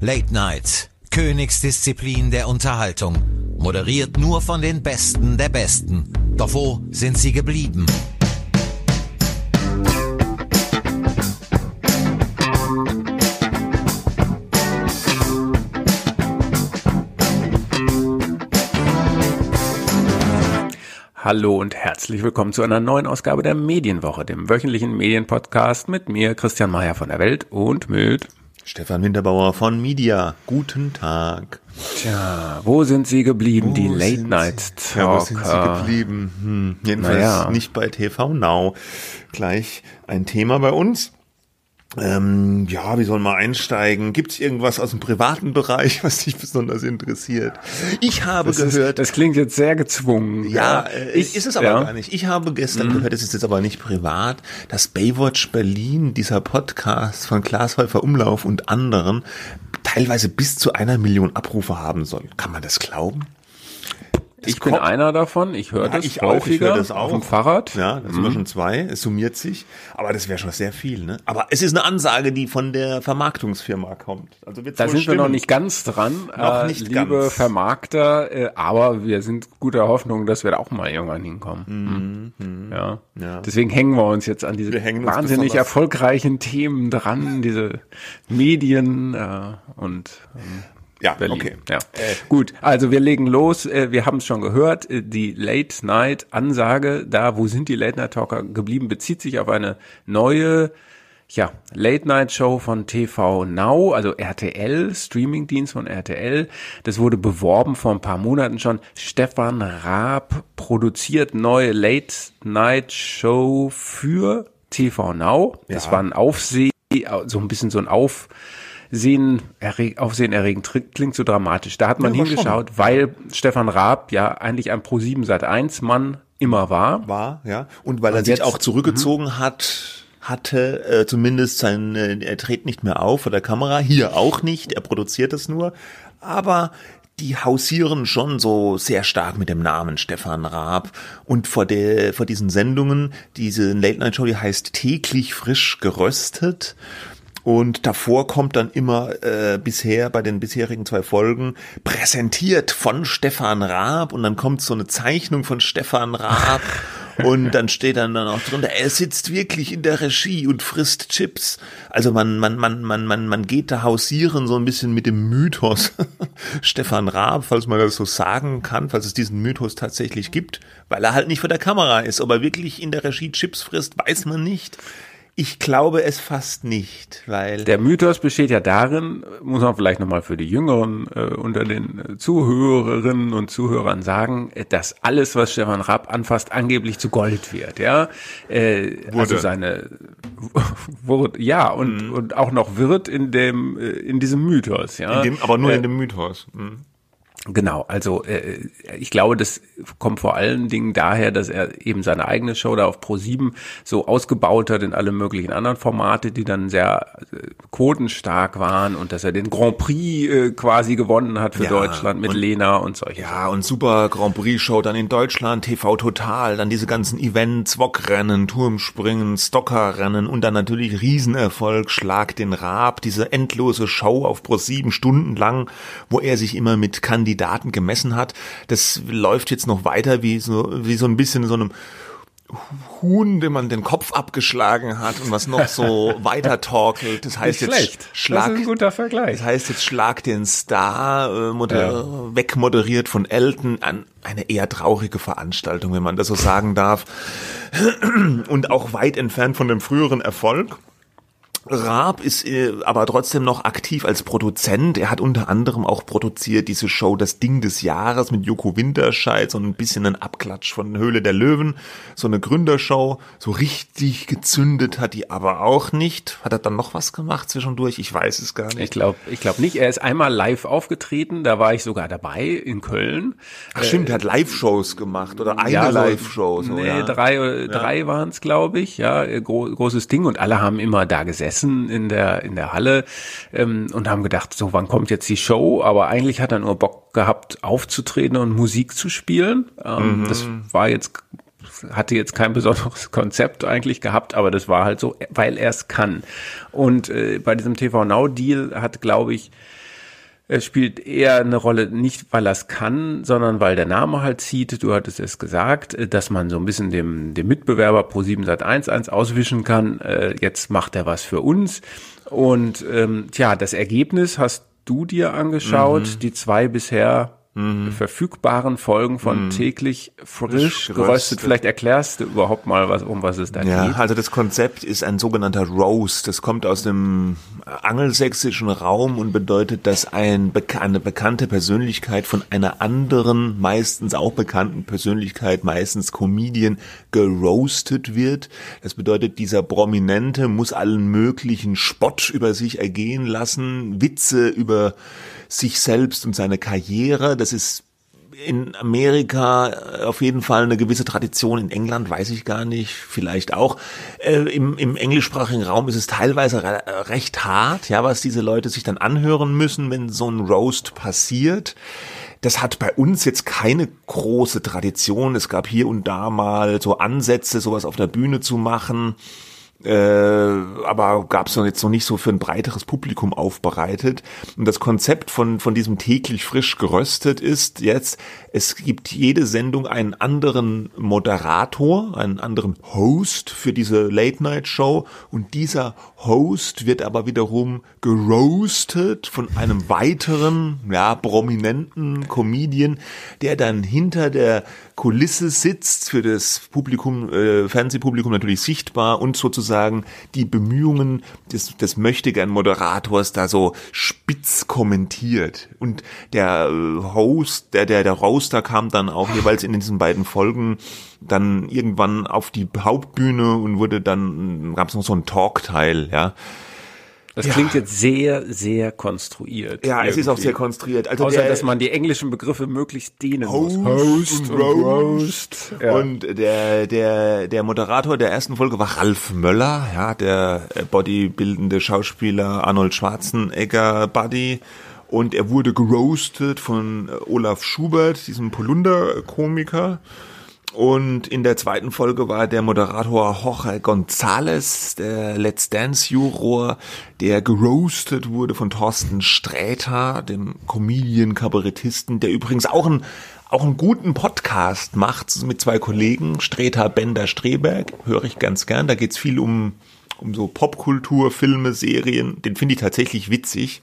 Late Night, Königsdisziplin der Unterhaltung. Moderiert nur von den Besten der Besten. Doch wo sind sie geblieben? Hallo und herzlich willkommen zu einer neuen Ausgabe der Medienwoche, dem wöchentlichen Medienpodcast mit mir, Christian Mayer von der Welt und mit Stefan Winterbauer von Media. Guten Tag. Tja, wo sind Sie geblieben, Wo die Late Night Sie? Ja, wo sind Sie Talker? geblieben? Hm, jedenfalls Naja. nicht bei TV Now. Gleich ein Thema bei uns. Ähm, ja, wie soll man einsteigen? Gibt es irgendwas aus dem privaten Bereich, was dich besonders interessiert? Ich habe Das, ist, gehört, das klingt jetzt sehr gezwungen. ja, äh, ich, ist es aber ja. Mhm. gar nicht. Ich habe gestern gehört, es ist jetzt aber nicht privat, dass Baywatch Berlin, dieser Podcast von Klaas Häufer Umlauf und anderen, teilweise bis zu einer Million Abrufe haben soll. Kann man das glauben? Das Ich bin einer davon. Ich höre Ja, das ich auch, ich häufiger höre das auch. auf dem Fahrrad. Mhm. Ja, das sind wir schon zwei. Es summiert sich. Aber das wäre schon sehr viel, ne? Aber es ist eine Ansage, die von der Vermarktungsfirma kommt. Also Da sind wir noch stimmen. nicht ganz dran, Noch äh, nicht liebe ganz. Vermarkter, äh, aber wir sind guter Hoffnung, dass wir da auch mal irgendwann hinkommen. Mhm. Ja. Ja. Deswegen hängen wir uns jetzt an diese wahnsinnig erfolgreichen Themen dran, diese Medien äh, und ähm, Ja, Berlin. okay. Ja. Gut, also wir legen los. Äh, Wir haben es schon gehört. äh, Die Late Night Ansage, da wo sind die Late Night Talker geblieben, bezieht sich auf eine neue ja, Late Night Show von TV Now, also RTL, Streamingdienst von RTL. Das wurde beworben vor ein paar Monaten schon. Stefan Raab produziert neue Late Night Show für TV Now. Das Ja. war ein Aufsehen, so ein bisschen so ein Auf Sehen, erreg, Aufsehen erregend Tri- klingt so dramatisch. Da hat man Ja, hingeschaut, weil Stefan Raab ja eigentlich ein Pro7 Sat 1 Mann immer war. war, ja. Und weil er Und sich jetzt- auch zurückgezogen hat, hatte äh, zumindest sein, äh, er tritt nicht mehr auf vor der Kamera, hier auch nicht, er produziert es nur, aber die hausieren schon so sehr stark mit dem Namen Stefan Raab und vor der vor diesen Sendungen, diese Late Night Show, die heißt täglich frisch geröstet und davor kommt dann immer äh, bisher bei den bisherigen zwei Folgen präsentiert von Stefan Raab und dann kommt so eine Zeichnung von Stefan Raab und dann steht dann, dann auch drunter, er sitzt wirklich in der Regie und frisst Chips. Also man man man man man man geht da hausieren so ein bisschen mit dem Mythos Stefan Raab, falls man das so sagen kann, falls es diesen Mythos tatsächlich gibt, weil er halt nicht vor der Kamera ist, ob er wirklich in der Regie Chips frisst, weiß man nicht. Ich glaube es fast nicht, weil Der Mythos besteht ja darin, muss man vielleicht nochmal für die Jüngeren äh, unter den äh, Zuhörerinnen und Zuhörern sagen, äh, dass alles, was Stefan Raab anfasst, angeblich zu Gold wird, ja. Äh, also seine wurde, ja, und, und auch noch wird in dem, äh, in diesem Mythos, ja. in dem, aber nur Äh, in dem Mythos. Mhm. Genau, also äh, ich glaube, das kommt vor allen Dingen daher, dass er eben seine eigene Show da auf Pro7 so ausgebaut hat in alle möglichen anderen Formate, die dann sehr äh, quotenstark waren und dass er den Grand Prix äh, quasi gewonnen hat für Ja, Deutschland mit und- Lena und solche. Ja, und super Grand Prix Show dann in Deutschland, TV Total, dann diese ganzen Events, Wokrennen, Turmspringen, Stockerrennen und dann natürlich Riesenerfolg, Schlag den Raab, diese endlose Show auf Pro sieben Stunden lang, wo er sich immer mit Kandidaten gemessen hat. Das läuft jetzt noch weiter wie so, wie so ein bisschen so einem Huhn, dem man den Kopf abgeschlagen hat und was noch so weiter torkelt. Das heißt Nicht jetzt schlecht. Schlag, das ist ein guter Vergleich. das heißt jetzt Schlag den Star, äh, moder wegmoderiert von Elton, an eine eher traurige Veranstaltung, wenn man das so sagen darf. Und auch weit entfernt von dem früheren Erfolg. Raab ist äh, aber trotzdem noch aktiv als Produzent. Er hat unter anderem auch produziert diese Show Das Ding des Jahres mit Joko Winterscheid, so ein bisschen ein Abklatsch von Höhle der Löwen, so eine Gründershow. So richtig gezündet hat die aber auch nicht. Hat er dann noch was gemacht zwischendurch? Ich weiß es gar Ich nicht. glaube, ich glaube nicht. Er ist einmal live aufgetreten, da war ich sogar dabei in Köln. Ach stimmt, er hat Live-Shows gemacht oder eine Ja, Live-Show. So, nee, ja. drei, drei waren es, glaube ich. Ja, äh, gro großes Ding und alle haben immer da gesessen in der in der Halle ähm, und haben gedacht, so wann kommt jetzt die Show? Aber eigentlich hat er nur Bock gehabt, aufzutreten und Musik zu spielen. Ähm, Mhm. Das war jetzt hatte jetzt kein besonderes Konzept eigentlich gehabt, aber das war halt so, weil er es kann. Und äh, bei diesem TV Now Deal hat, glaube ich, es spielt eher eine Rolle, nicht weil er es kann, sondern weil der Name halt zieht. Du hattest es gesagt, äh, dass man so ein bisschen dem, dem Mitbewerber Pro 7 Sat 1 1 auswischen kann. Äh, jetzt macht er was für uns. Und ähm, tja, das Ergebnis hast du dir angeschaut. Mhm. Die zwei bisher mhm. verfügbaren Folgen von mhm. täglich frisch geröstet. geröstet. Vielleicht erklärst du überhaupt mal, was, um was es da ja, geht. Ja, also das Konzept ist ein sogenannter Roast. Das kommt aus dem angelsächsischen Raum und bedeutet, dass ein, eine bekannte Persönlichkeit von einer anderen, meistens auch bekannten Persönlichkeit, meistens Comedian, geroastet wird. Das bedeutet, dieser Prominente muss allen möglichen Spott über sich ergehen lassen, Witze über sich selbst und seine Karriere. Das ist in Amerika äh, auf jeden Fall eine gewisse Tradition, in England weiß ich gar nicht, vielleicht auch. Äh, im, Im englischsprachigen Raum ist es teilweise re recht hart, ja, was diese Leute sich dann anhören müssen, wenn so ein Roast passiert. Das hat bei uns jetzt keine große Tradition. Es gab hier und da mal so Ansätze, sowas auf der Bühne zu machen äh, aber gab es jetzt noch nicht so für ein breiteres Publikum aufbereitet. Und das Konzept von, von diesem täglich frisch geröstet ist jetzt, es gibt jede Sendung einen anderen Moderator, einen anderen Host für diese Late-Night-Show und dieser Host wird aber wiederum geroastet von einem weiteren, ja, prominenten Comedian, der dann hinter der Kulisse sitzt, für das Publikum, äh, Fernsehpublikum natürlich sichtbar und sozusagen die Bemühungen des, des möchtegern Moderators da so spitz kommentiert. Und der äh, Host, der, der, der Roaster kam dann auch jeweils in diesen beiden Folgen dann irgendwann auf die Hauptbühne und wurde dann, gab es noch so einen Talkteil, ja. Das ja. klingt jetzt sehr, sehr konstruiert. Ja, irgendwie. es ist auch sehr konstruiert. Also Außer, der, dass man die englischen Begriffe möglichst dehnen Host muss. Host und, und Roast. Ja. Und der, der, der Moderator der ersten Folge war Ralf Möller, ja, der bodybildende Schauspieler Arnold Schwarzenegger Buddy. Und er wurde geroastet von Olaf Schubert, diesem Polunder-Komiker. Und in der zweiten Folge war der Moderator Jorge González, der Let's Dance Juror, der geroastet wurde von Thorsten Sträter, dem Comedian, Kabarettisten, der übrigens auch einen, auch einen guten Podcast macht mit zwei Kollegen, Sträter, Bender, Streberg, höre ich ganz gern. Da geht's viel um, um so Popkultur, Filme, Serien. Den finde ich tatsächlich witzig.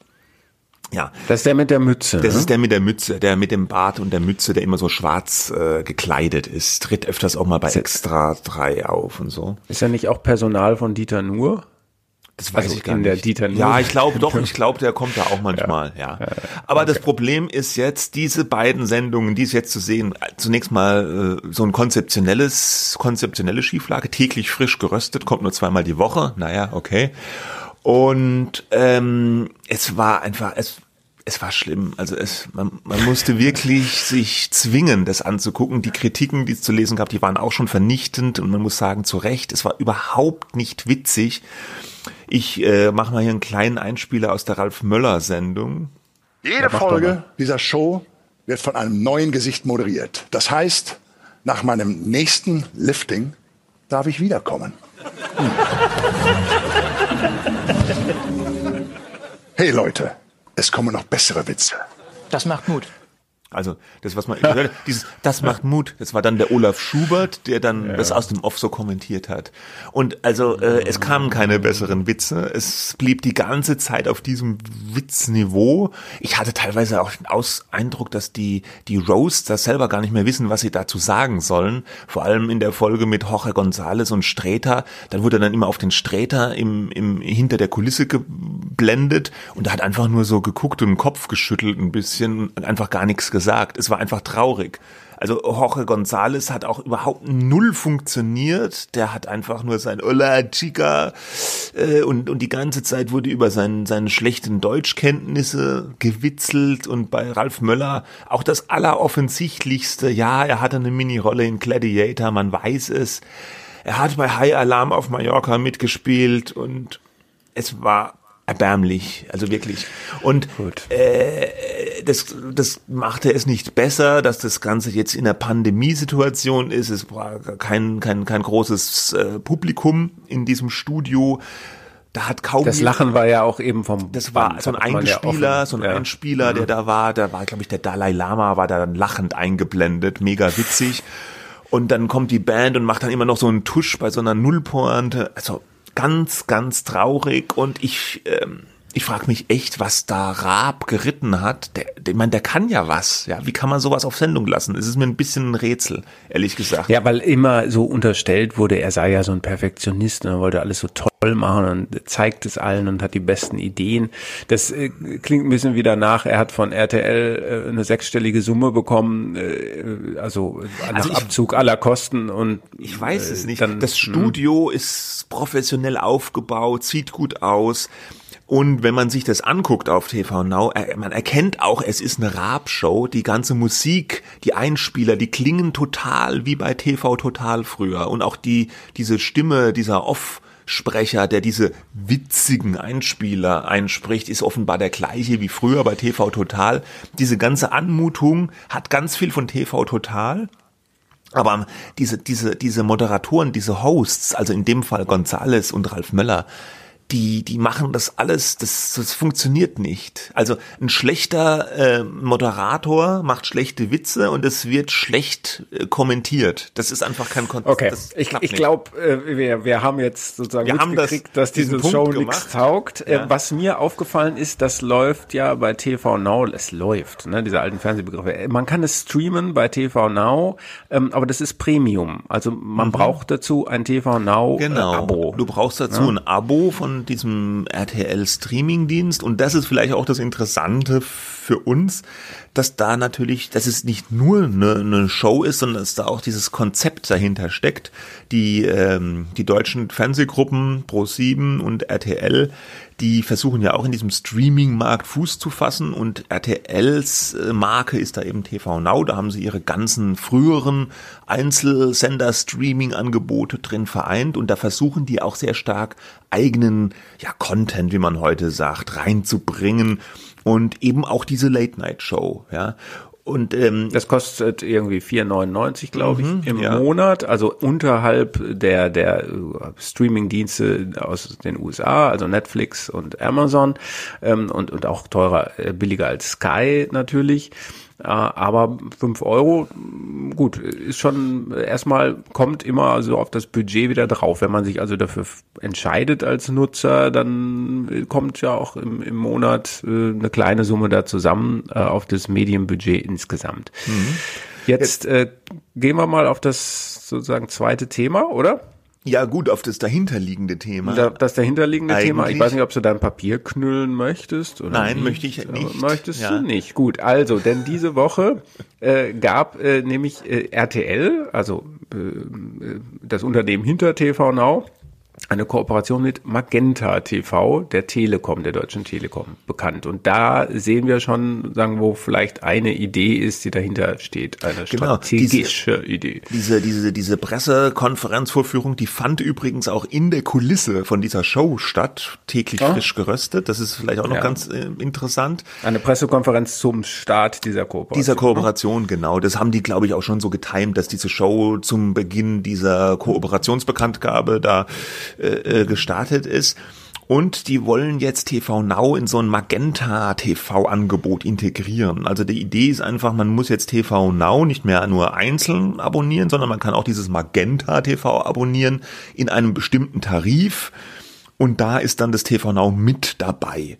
Ja. Das ist der mit der Mütze. Das ne? ist der mit der Mütze, der mit dem Bart und der Mütze, der immer so schwarz äh, gekleidet ist. Tritt öfters auch mal bei Extra 3 auf und so. Ist er nicht auch Personal von Dieter Nuhr? Das weiß also ich gar nicht. Der Dieter Nuhr. Ja, ich glaube doch, ich glaube, der kommt da auch manchmal, ja. ja. Aber okay. das Problem ist jetzt, diese beiden Sendungen, die es jetzt zu sehen, zunächst mal äh, so ein konzeptionelles, konzeptionelle Schieflage, täglich frisch geröstet, kommt nur zweimal die Woche, naja, okay. Und ähm, es war einfach, es, es war schlimm. Also es, man, man musste wirklich sich zwingen, das anzugucken. Die Kritiken, die es zu lesen gab, die waren auch schon vernichtend und man muss sagen, zu Recht, es war überhaupt nicht witzig. Ich äh, mache mal hier einen kleinen Einspieler aus der Ralf Möller Sendung. Jede Folge dieser Show wird von einem neuen Gesicht moderiert. Das heißt, nach meinem nächsten Lifting darf ich wiederkommen. Hm. Hey Leute, es kommen noch bessere Witze. Das macht Mut. Also das, was man gehört dieses, das macht Mut. Das war dann der Olaf Schubert, der dann ja. das aus dem Off so kommentiert hat. Und also äh, es kamen keine besseren Witze. Es blieb die ganze Zeit auf diesem Witzniveau. Ich hatte teilweise auch den Aus Eindruck, dass die die Roaster selber gar nicht mehr wissen, was sie dazu sagen sollen. Vor allem in der Folge mit Jorge González und Sträter. Dann wurde dann immer auf den Sträter im, im hinter der Kulisse geblendet und er hat einfach nur so geguckt und den Kopf geschüttelt ein bisschen und einfach gar nichts gesagt gesagt. Es war einfach traurig. Also Jorge González hat auch überhaupt null funktioniert. Der hat einfach nur sein Hola Chica äh, und, und die ganze Zeit wurde über seinen, seine schlechten Deutschkenntnisse gewitzelt und bei Ralf Möller auch das Alleroffensichtlichste. Ja, er hatte eine Mini-Rolle in Gladiator, man weiß es. Er hat bei High Alarm auf Mallorca mitgespielt und es war erbärmlich, also wirklich. Und äh, das, das machte es nicht besser, dass das Ganze jetzt in der Pandemiesituation ist. Es war kein, kein, kein großes äh, Publikum in diesem Studio. Da hat kaum Das Lachen war ja auch eben vom das war Band, so ein ja Einspieler, offen. so ein Ja. Einspieler, der da war, da war, glaube ich, der Dalai Lama war da dann lachend eingeblendet, mega witzig. Und dann kommt die Band und macht dann immer noch so einen Tusch bei so einer Nullpointe. Also ganz, ganz traurig. Und ich, ähm, ich frage mich echt, was da Raab geritten hat. Der, der, ich meine, der kann ja was. Ja, wie kann man sowas auf Sendung lassen? Es ist mir ein bisschen ein Rätsel, ehrlich gesagt. Ja, weil immer so unterstellt wurde, er sei ja so ein Perfektionist und er wollte alles so toll machen und zeigt es allen und hat die besten Ideen. Das äh, klingt ein bisschen wieder nach, er hat von RTL äh, eine sechsstellige Summe bekommen, äh, also nach Also ich- Abzug aller Kosten und Ich weiß es äh, nicht. Dann, das Studio ist professionell aufgebaut, sieht gut aus. Und wenn man sich das anguckt auf TV Now, man erkennt auch, es ist eine Raab-Show. Die ganze Musik, die Einspieler, die klingen total wie bei TV Total früher. Und auch die, diese Stimme, dieser Off- Sprecher, der diese witzigen Einspieler einspricht, ist offenbar der gleiche wie früher bei TV Total. Diese ganze Anmutung hat ganz viel von TV Total. Aber diese, diese, diese Moderatoren, diese Hosts, also in dem Fall Gonzales und Ralf Möller, die, die machen das alles, das, das funktioniert nicht. Also ein schlechter äh, Moderator macht schlechte Witze und es wird schlecht äh, kommentiert. Das ist einfach kein Konzept. Okay, das ich, ich glaube, äh, wir, wir haben jetzt sozusagen Wir haben das- dass diese Show nichts taugt. Äh, Ja. was mir aufgefallen ist, das läuft ja bei TV Now, es läuft, ne, diese alten Fernsehbegriffe. Äh, Man kann es streamen bei TV Now, ähm, aber das ist Premium. Also man braucht dazu ein TV Now Mhm. Genau. äh, Abo. Du brauchst dazu ein Abo von diesem RTL Streaming-Dienst und das ist vielleicht auch das Interessante für uns, dass da natürlich, dass es nicht nur eine, eine Show ist, sondern dass da auch dieses Konzept dahinter steckt. Die, ähm, die deutschen Fernsehgruppen Pro7 und RTL, die versuchen ja auch in diesem Streaming-Markt Fuß zu fassen und RTLs äh, Marke ist da eben TV Now. Da haben sie ihre ganzen früheren Einzelsender-Streaming-Angebote drin vereint und da versuchen die auch sehr stark eigenen ja, Content, wie man heute sagt, reinzubringen und eben auch diese Late-Night-Show. Ja. Und ähm, Das kostet irgendwie 4,99, glaube ich, im Mhm, ja. Monat, also unterhalb der der äh, Streaming-Dienste aus den USA, also Netflix und Amazon ähm, und und auch teurer, äh, billiger als Sky natürlich. Aber 5 Euro, gut, ist schon erstmal kommt immer so auf das Budget wieder drauf. Wenn man sich also dafür entscheidet als Nutzer, dann äh, kommt ja auch im, im Monat äh, eine kleine Summe da zusammen äh, auf das Medienbudget insgesamt. Jetzt äh, gehen wir mal auf das sozusagen zweite Thema, oder? Ja gut, auf das dahinterliegende Thema. Da, das dahinterliegende Thema. Ich Eigentlich- weiß nicht, ob du dein Papier knüllen möchtest oder Nein, nicht. möchte ich nicht. Möchtest Ja. du nicht? Gut, also, denn diese Woche äh, gab äh, nämlich äh, RTL, also äh, äh, das Unternehmen hinter TV Now, eine Kooperation mit Magenta TV, der Telekom, der Deutschen Telekom, bekannt. Und da sehen wir schon, sagen wo vielleicht eine Idee ist, die dahinter steht, eine Genau, strategische Idee. Diese, diese, diese Pressekonferenzvorführung, die fand übrigens auch in der Kulisse von dieser Show statt, täglich Ah. frisch geröstet. Das ist vielleicht auch noch Ja. ganz äh, interessant. Eine Pressekonferenz zum Start dieser Kooperation. Dieser Kooperation, genau. Das haben die, glaube ich, auch schon so getimt, dass diese Show zum Beginn dieser Kooperationsbekanntgabe da äh, äh, gestartet ist. Und die wollen jetzt TV Now in so ein Magenta TV Angebot integrieren. Also die Idee ist einfach, man muss jetzt TV Now nicht mehr nur einzeln abonnieren, sondern man kann auch dieses Magenta TV abonnieren in einem bestimmten Tarif. Und da ist dann das TV Now mit dabei.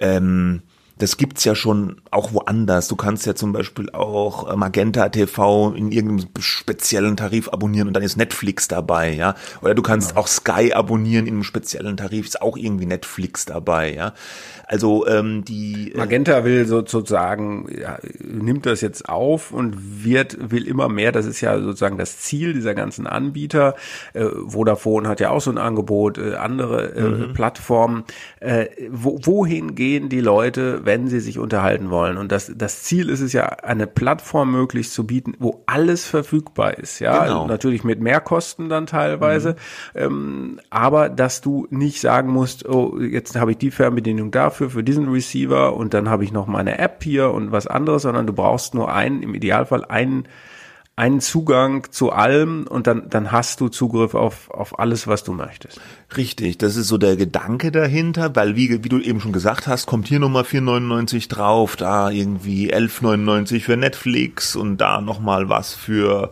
Ähm, das gibt's ja schon auch woanders. Du kannst ja zum Beispiel auch äh, Magenta TV in irgendeinem speziellen Tarif abonnieren und dann ist Netflix dabei, ja. Oder du kannst auch Sky abonnieren in einem speziellen Tarif, ist auch irgendwie Netflix dabei, ja. Also ähm, die äh, Magenta will sozusagen, ja, nimmt das jetzt auf und wird, will immer mehr, das ist ja sozusagen das Ziel dieser ganzen Anbieter. Äh, Vodafone hat ja auch so ein Angebot, äh, andere äh, Plattformen. Äh, wo, wohin gehen die Leute, wenn sie sich unterhalten wollen. Und das, das Ziel ist es ja, eine Plattform möglichst zu bieten, wo alles verfügbar ist. Ja, Genau. natürlich mit Mehrkosten dann teilweise. Ähm, aber dass du nicht sagen musst, oh, jetzt habe ich die Fernbedienung dafür, für diesen Receiver und dann habe ich noch meine App hier und was anderes, sondern du brauchst nur einen, im Idealfall einen einen Zugang zu allem und dann, dann hast du Zugriff auf, auf alles, was du möchtest. Richtig, das ist so der Gedanke dahinter, weil wie, wie du eben schon gesagt hast, kommt hier nochmal 4,99 drauf, da irgendwie 11,99 für Netflix und da nochmal was für,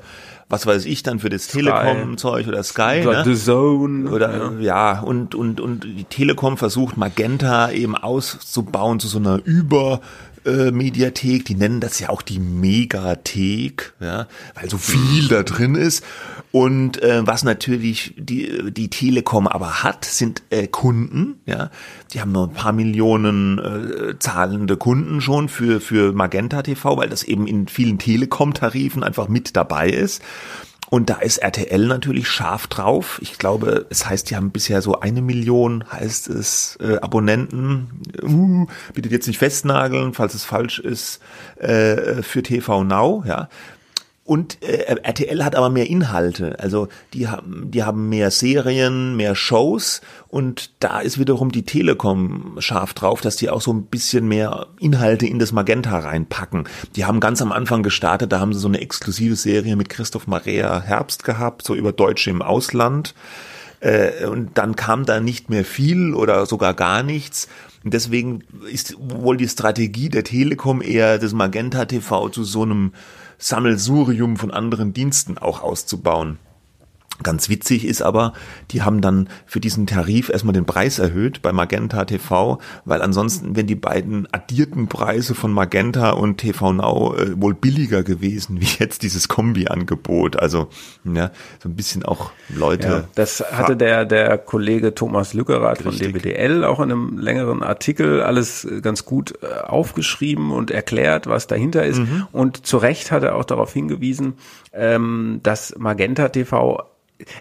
was weiß ich dann, für das Telekom-Zeug oder Sky. Ne? The Zone. Oder ja. und und und die Telekom versucht Magenta eben auszubauen zu so einer Über Mediathek, die nennen das ja auch die Megathek, ja, weil so viel da drin ist. Und äh, was natürlich die die Telekom aber hat, sind äh, Kunden, ja. Die haben nur ein paar Millionen äh, zahlende Kunden schon für für Magenta TV, weil das eben in vielen Telekom-Tarifen einfach mit dabei ist. Und da ist RTL natürlich scharf drauf. Ich glaube, es heißt, die haben bisher so eine Million, heißt es, äh, Abonnenten. Uh, bitte jetzt nicht festnageln, falls es falsch ist, äh, für TV Now, ja. Und äh, RTL hat aber mehr Inhalte. Also die haben, die haben mehr Serien, mehr Shows und da ist wiederum die Telekom scharf drauf, dass die auch so ein bisschen mehr Inhalte in das Magenta reinpacken. Die haben ganz am Anfang gestartet, da haben sie so eine exklusive Serie mit Christoph Maria Herbst gehabt, so über Deutsche im Ausland. Äh, und dann kam da nicht mehr viel oder sogar gar nichts. Und deswegen ist wohl die Strategie der Telekom eher das Magenta TV zu so einem Sammelsurium von anderen Diensten auch auszubauen. Ganz witzig ist aber, die haben dann für diesen Tarif erstmal den Preis erhöht bei Magenta TV, weil ansonsten wären die beiden addierten Preise von Magenta und TV Now äh, wohl billiger gewesen, wie jetzt dieses Kombi-Angebot. Also, ja, so ein bisschen auch Leute. Ja, das hatte der, der Kollege Thomas Lückerath von. DWDL auch in einem längeren Artikel alles äh, ganz gut äh, aufgeschrieben und erklärt, was dahinter ist. Und zu Recht hat er auch darauf hingewiesen, ähm, dass Magenta TV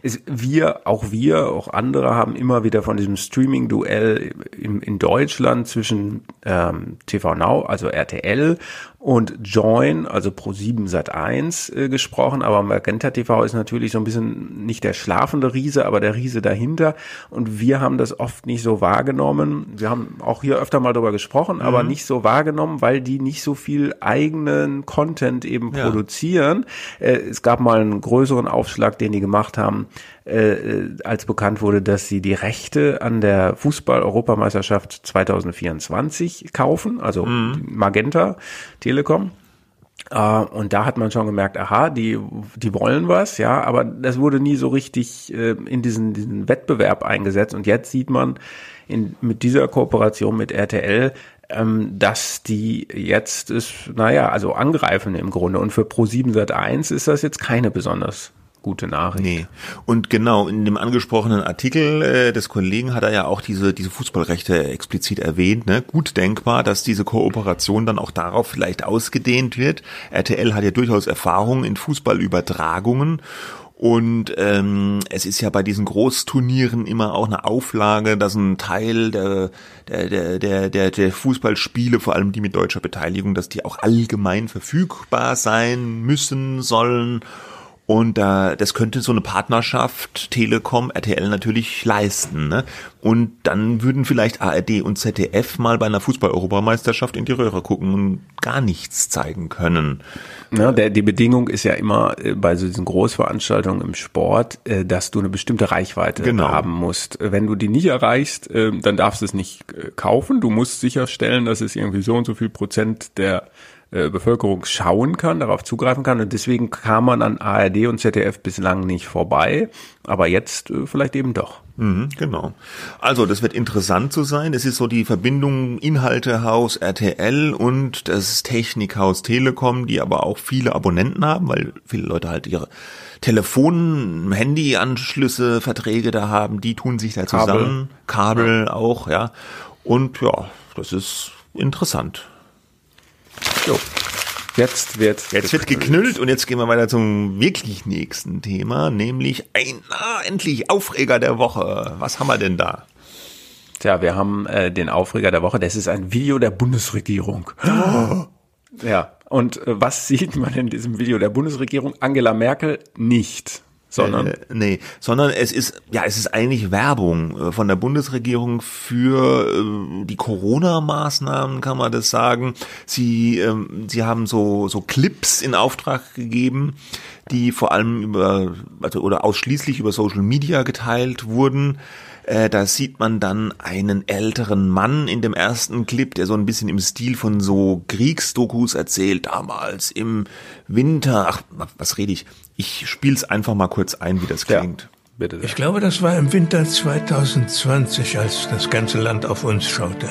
ist, wir, auch wir, auch andere haben immer wieder von diesem Streaming-Duell in, in Deutschland zwischen ähm, TV Now, also RTL und Join, also Pro7 Sat1 äh, gesprochen, aber Magenta TV ist natürlich so ein bisschen nicht der schlafende Riese, aber der Riese dahinter und wir haben das oft nicht so wahrgenommen. Wir haben auch hier öfter mal darüber gesprochen, aber nicht so wahrgenommen, weil die nicht so viel eigenen Content eben Ja. produzieren. Äh, es gab mal einen größeren Aufschlag, den die gemacht haben, äh, äh, als bekannt wurde, dass sie die Rechte an der Fußball-Europameisterschaft 2024 kaufen, also die Magenta Telekom. Äh, und da hat man schon gemerkt, aha, die, die wollen was, ja, aber das wurde nie so richtig äh, in diesen, diesen Wettbewerb eingesetzt. Und jetzt sieht man in, mit dieser Kooperation mit RTL, ähm, dass die jetzt ist, naja, also angreifen im Grunde. Und für Pro7 Sat 1 ist das jetzt keine besonders gute Nachricht. Nee. Und genau, in dem angesprochenen Artikel äh, des Kollegen hat er ja auch diese, diese Fußballrechte explizit erwähnt. Ne? Gut denkbar, dass diese Kooperation dann auch darauf vielleicht ausgedehnt wird. RTL hat ja durchaus Erfahrung in Fußballübertragungen. Und ähm, es ist ja bei diesen Großturnieren immer auch eine Auflage, dass ein Teil der, der, der, der, der Fußballspiele, vor allem die mit deutscher Beteiligung, dass die auch allgemein verfügbar sein müssen, sollen. Und äh, das könnte so eine Partnerschaft Telekom, RTL natürlich leisten. Ne? Und dann würden vielleicht ARD und ZDF mal bei einer Fußball-Europameisterschaft in die Röhre gucken und gar nichts zeigen können. Ja, der, die Bedingung ist ja immer äh, bei so diesen Großveranstaltungen im Sport, äh, dass du eine bestimmte Reichweite Genau. haben musst. Wenn du die nicht erreichst, äh, dann darfst du es nicht kaufen. Du musst sicherstellen, dass es irgendwie so und so viel Prozent der äh, Bevölkerung schauen kann, darauf zugreifen kann. Und deswegen kam man an ARD und ZDF bislang nicht vorbei. Aber jetzt äh, vielleicht eben doch. Mhm, genau. Also das wird interessant zu sein. Es ist so die Verbindung Inhaltehaus RTL und das Technikhaus Telekom, die aber auch viele Abonnenten haben, weil viele Leute halt ihre Telefon, Handyanschlüsse, Verträge da haben, die tun sich da Kabel. zusammen. Kabel auch, ja. Und ja, das ist interessant. Jo. Jetzt wird Jetzt wird geknüllt und jetzt gehen wir weiter zum wirklich nächsten Thema, nämlich ein, ah, endlich Aufreger der Woche. Was haben wir denn da? Tja, wir haben äh, den Aufreger der Woche. Das ist ein Video der Bundesregierung. Oh. Ja, und äh, was sieht man in diesem Video der Bundesregierung? Angela Merkel nicht sondern äh, nee, sondern es ist ja, es ist eigentlich Werbung äh, von der Bundesregierung für äh, die Corona Maßnahmen, kann man das sagen. Sie ähm, sie haben so so Clips in Auftrag gegeben, die vor allem über also oder ausschließlich über Social Media geteilt wurden äh, da sieht man dann einen älteren Mann in dem ersten Clip, der so ein bisschen im Stil von so Kriegsdokus erzählt, damals im Winter. Ach, was rede ich? Ich spiel's einfach mal kurz ein, wie das klingt. Ja. Bitte Ich glaube, das war im Winter 2020, als das ganze Land auf uns schaute.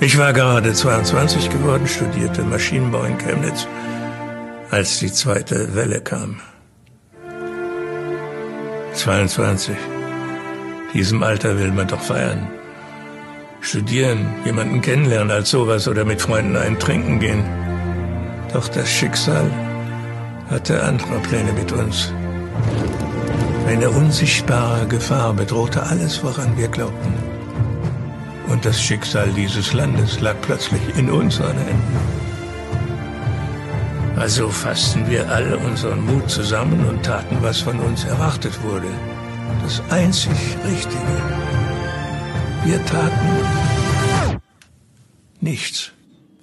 Ich war gerade 22 geworden, studierte Maschinenbau in Chemnitz, als die zweite Welle kam. 22. Diesem Alter will man doch feiern. Studieren, jemanden kennenlernen als sowas oder mit Freunden ein Trinken gehen. Doch das Schicksal hatte andere Pläne mit uns. Eine unsichtbare Gefahr bedrohte alles, woran wir glaubten. Und das Schicksal dieses Landes lag plötzlich in unseren Händen. Also fassten wir alle unseren Mut zusammen und taten, was von uns erwartet wurde. Das einzig Richtige. Wir taten nichts.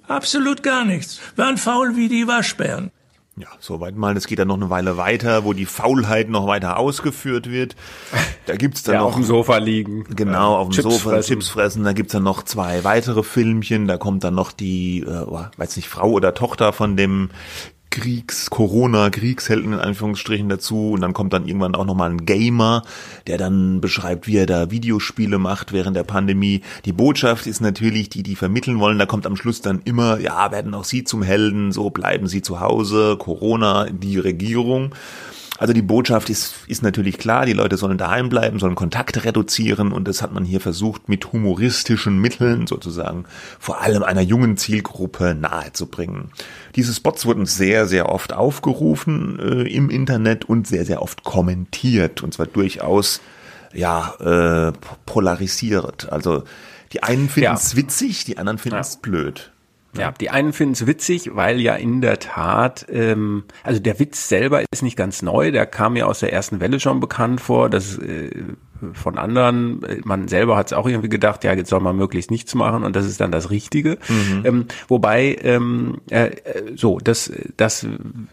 Absolut gar nichts. Waren faul wie die Waschbären. Ja, soweit mal. Es geht dann noch eine Weile weiter, wo die Faulheit noch weiter ausgeführt wird. Da gibt's dann ja, noch auf dem Sofa liegen. Genau, auf dem Chips Sofa fressen. Chips fressen. Da gibt's dann noch zwei weitere Filmchen. Da kommt dann noch die, äh, oh, weiß nicht, Frau oder Tochter von dem Kriegs, Corona-Kriegshelden in Anführungsstrichen dazu und dann kommt dann irgendwann auch nochmal ein Gamer, der dann beschreibt, wie er da Videospiele macht während der Pandemie. Die Botschaft ist natürlich, die die vermitteln wollen, da kommt am Schluss dann immer, ja, werden auch Sie zum Helden, so bleiben Sie zu Hause, Corona, die Regierung. Also die Botschaft ist, ist natürlich klar, die Leute sollen daheim bleiben, sollen Kontakte reduzieren und das hat man hier versucht mit humoristischen Mitteln sozusagen vor allem einer jungen Zielgruppe nahezubringen. Diese Spots wurden sehr, sehr oft aufgerufen äh, im Internet und sehr, sehr oft kommentiert und zwar durchaus ja äh, polarisiert. Also die einen finden es ja. witzig, die anderen finden es ja. blöd. Ja, die einen finden es witzig, weil ja in der Tat, ähm, also der Witz selber ist nicht ganz neu, der kam ja aus der ersten Welle schon bekannt vor. Das äh, von anderen. Man selber hat es auch irgendwie gedacht, ja, jetzt soll man möglichst nichts machen und das ist dann das Richtige. Mhm. Ähm, wobei, ähm, äh, so, das, das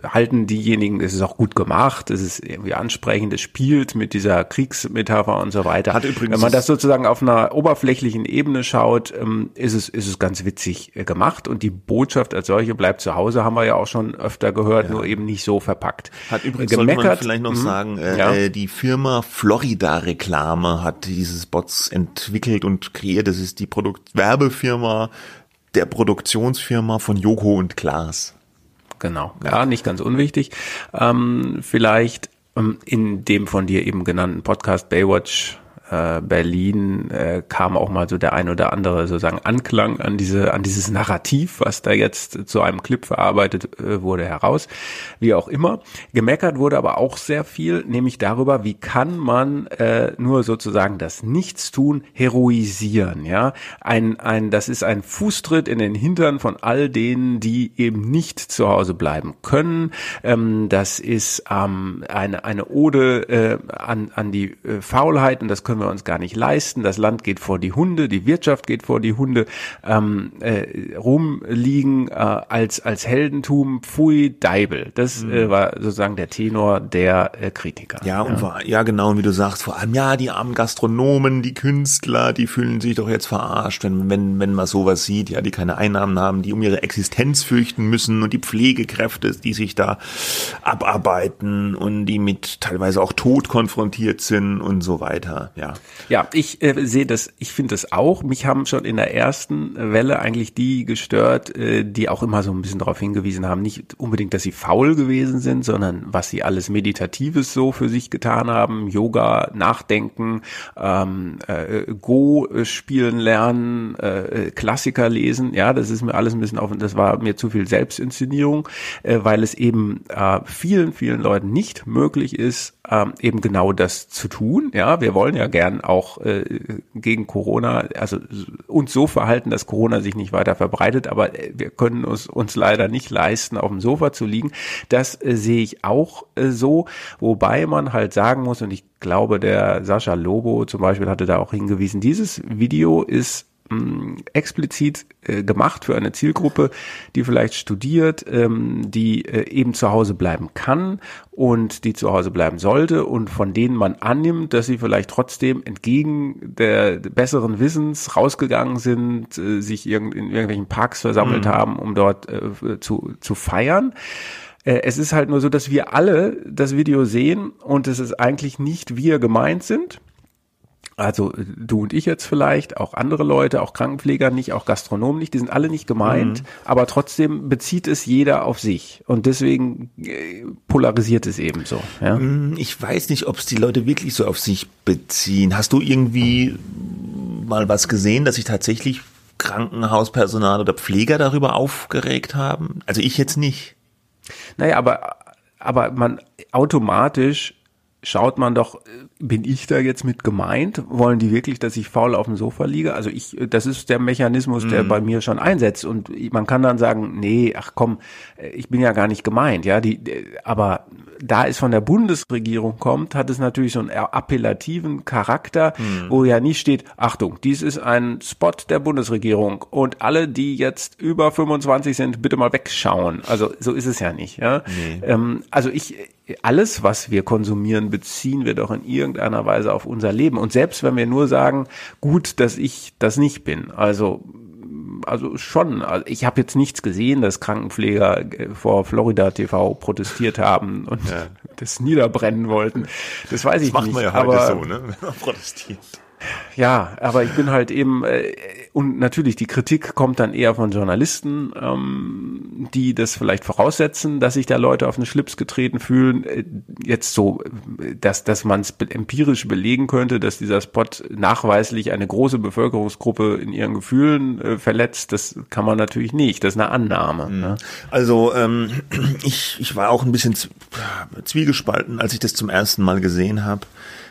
halten diejenigen, es ist auch gut gemacht, es ist irgendwie ansprechend, es spielt mit dieser Kriegsmetapher und so weiter. Hat übrigens Wenn man das sozusagen auf einer oberflächlichen Ebene schaut, ähm, ist es, ist es ganz witzig äh, gemacht und die Botschaft als solche bleibt zu Hause, haben wir ja auch schon öfter gehört, ja. nur eben nicht so verpackt. Hat übrigens, Gemeckert, man vielleicht noch mh, sagen, äh, ja. Äh, die Firma Florida Reklam Name hat dieses Bots entwickelt und kreiert. Das ist die Produkt Werbefirma der Produktionsfirma von Joko und Klaas. Genau, ja, nicht ganz unwichtig. Ähm, vielleicht ähm, in dem von dir eben genannten Podcast Baywatch äh, Berlin äh, kam auch mal so der ein oder andere sozusagen Anklang an diese an dieses Narrativ, was da jetzt zu einem Clip verarbeitet äh, wurde, heraus. Wie auch immer. Gemeckert wurde aber auch sehr viel, nämlich darüber, wie kann man äh, nur sozusagen das Nichtstun heroisieren. Ja, ein ein das ist ein Fußtritt in den Hintern von all denen, die eben nicht zu Hause bleiben können. Ähm, das ist ähm, eine eine Ode äh, an an die äh, Faulheit und das können können wir uns gar nicht leisten. Das Land geht vor die Hunde, die Wirtschaft geht vor die Hunde. Ähm, äh, rumliegen äh, als als Heldentum, pfui, Deibel. Das mhm. äh, war sozusagen der Tenor der äh, Kritiker. Ja, und ja. War, ja genau, und wie du sagst, vor allem ja die armen Gastronomen, die Künstler, die fühlen sich doch jetzt verarscht, wenn wenn wenn man sowas sieht, ja, die keine Einnahmen haben, die um ihre Existenz fürchten müssen und die Pflegekräfte, die sich da abarbeiten und die mit teilweise auch Tod konfrontiert sind und so weiter. Ja, ja. ich äh, sehe das, ich finde das auch. Mich haben schon in der ersten Welle eigentlich die gestört, äh, die auch immer so ein bisschen darauf hingewiesen haben, nicht unbedingt, dass sie faul gewesen sind, sondern was sie alles Meditatives so für sich getan haben, Yoga, Nachdenken, ähm, äh, Go spielen lernen, äh, Klassiker lesen. Ja, das ist mir alles ein bisschen auf, das war mir zu viel Selbstinszenierung, äh, weil es eben äh, vielen, vielen Leuten nicht möglich ist, äh, eben genau das zu tun. Ja, wir wollen ja gerne gern auch äh, gegen Corona, also uns so verhalten, dass Corona sich nicht weiter verbreitet, aber äh, wir können uns, uns leider nicht leisten, auf dem Sofa zu liegen. Das äh, sehe ich auch äh, so, wobei man halt sagen muss, und ich glaube, der Sascha Lobo zum Beispiel hatte da auch hingewiesen, dieses Video ist mh, explizit äh, gemacht für eine Zielgruppe, die vielleicht studiert, ähm, die äh, eben zu Hause bleiben kann und die zu Hause bleiben sollte und von denen man annimmt, dass sie vielleicht trotzdem entgegen der besseren Wissens rausgegangen sind, äh, sich irgend, in irgendwelchen Parks versammelt mhm. haben, um dort äh, zu, zu feiern. Äh, es ist halt nur so, dass wir alle das Video sehen und es ist eigentlich nicht wir gemeint sind also du und ich jetzt vielleicht, auch andere Leute, auch Krankenpfleger nicht, auch Gastronomen nicht, die sind alle nicht gemeint, mhm. aber trotzdem bezieht es jeder auf sich und deswegen äh, polarisiert es eben so. Ja? Mm, ich weiß nicht, ob es die Leute wirklich so auf sich beziehen. Hast du irgendwie mal was gesehen, dass sich tatsächlich Krankenhauspersonal oder Pfleger darüber aufgeregt haben? Also ich jetzt nicht. Naja, aber, aber man automatisch schaut man doch, bin ich da jetzt mit gemeint? Wollen die wirklich, dass ich faul auf dem Sofa liege? Also ich, das ist der Mechanismus, der mhm. bei mir schon einsetzt. Und man kann dann sagen, nee, ach komm, ich bin ja gar nicht gemeint, ja. Die, aber da es von der Bundesregierung kommt, hat es natürlich so einen appellativen Charakter, mhm. wo ja nicht steht, Achtung, dies ist ein Spot der Bundesregierung und alle, die jetzt über 25 sind, bitte mal wegschauen. Also so ist es ja nicht, ja. Nee. Ähm, also ich, alles, was wir konsumieren, beziehen wir doch in irgendeiner Weise auf unser Leben. Und selbst wenn wir nur sagen, gut, dass ich das nicht bin, also also schon, also ich habe jetzt nichts gesehen, dass Krankenpfleger äh, vor Florida TV protestiert haben und ja. das niederbrennen wollten. Das weiß ich das macht nicht. Macht man ja heute so, ne? Wenn man protestiert. Ja, aber ich bin halt eben, äh, und natürlich, die Kritik kommt dann eher von Journalisten, ähm, die das vielleicht voraussetzen, dass sich da Leute auf den Schlips getreten fühlen. Äh, jetzt so, dass, dass man es empirisch belegen könnte, dass dieser Spot nachweislich eine große Bevölkerungsgruppe in ihren Gefühlen äh, verletzt, das kann man natürlich nicht. Das ist eine Annahme. Mhm. Ne? Also ähm, ich, ich war auch ein bisschen zwiegespalten, als ich das zum ersten Mal gesehen habe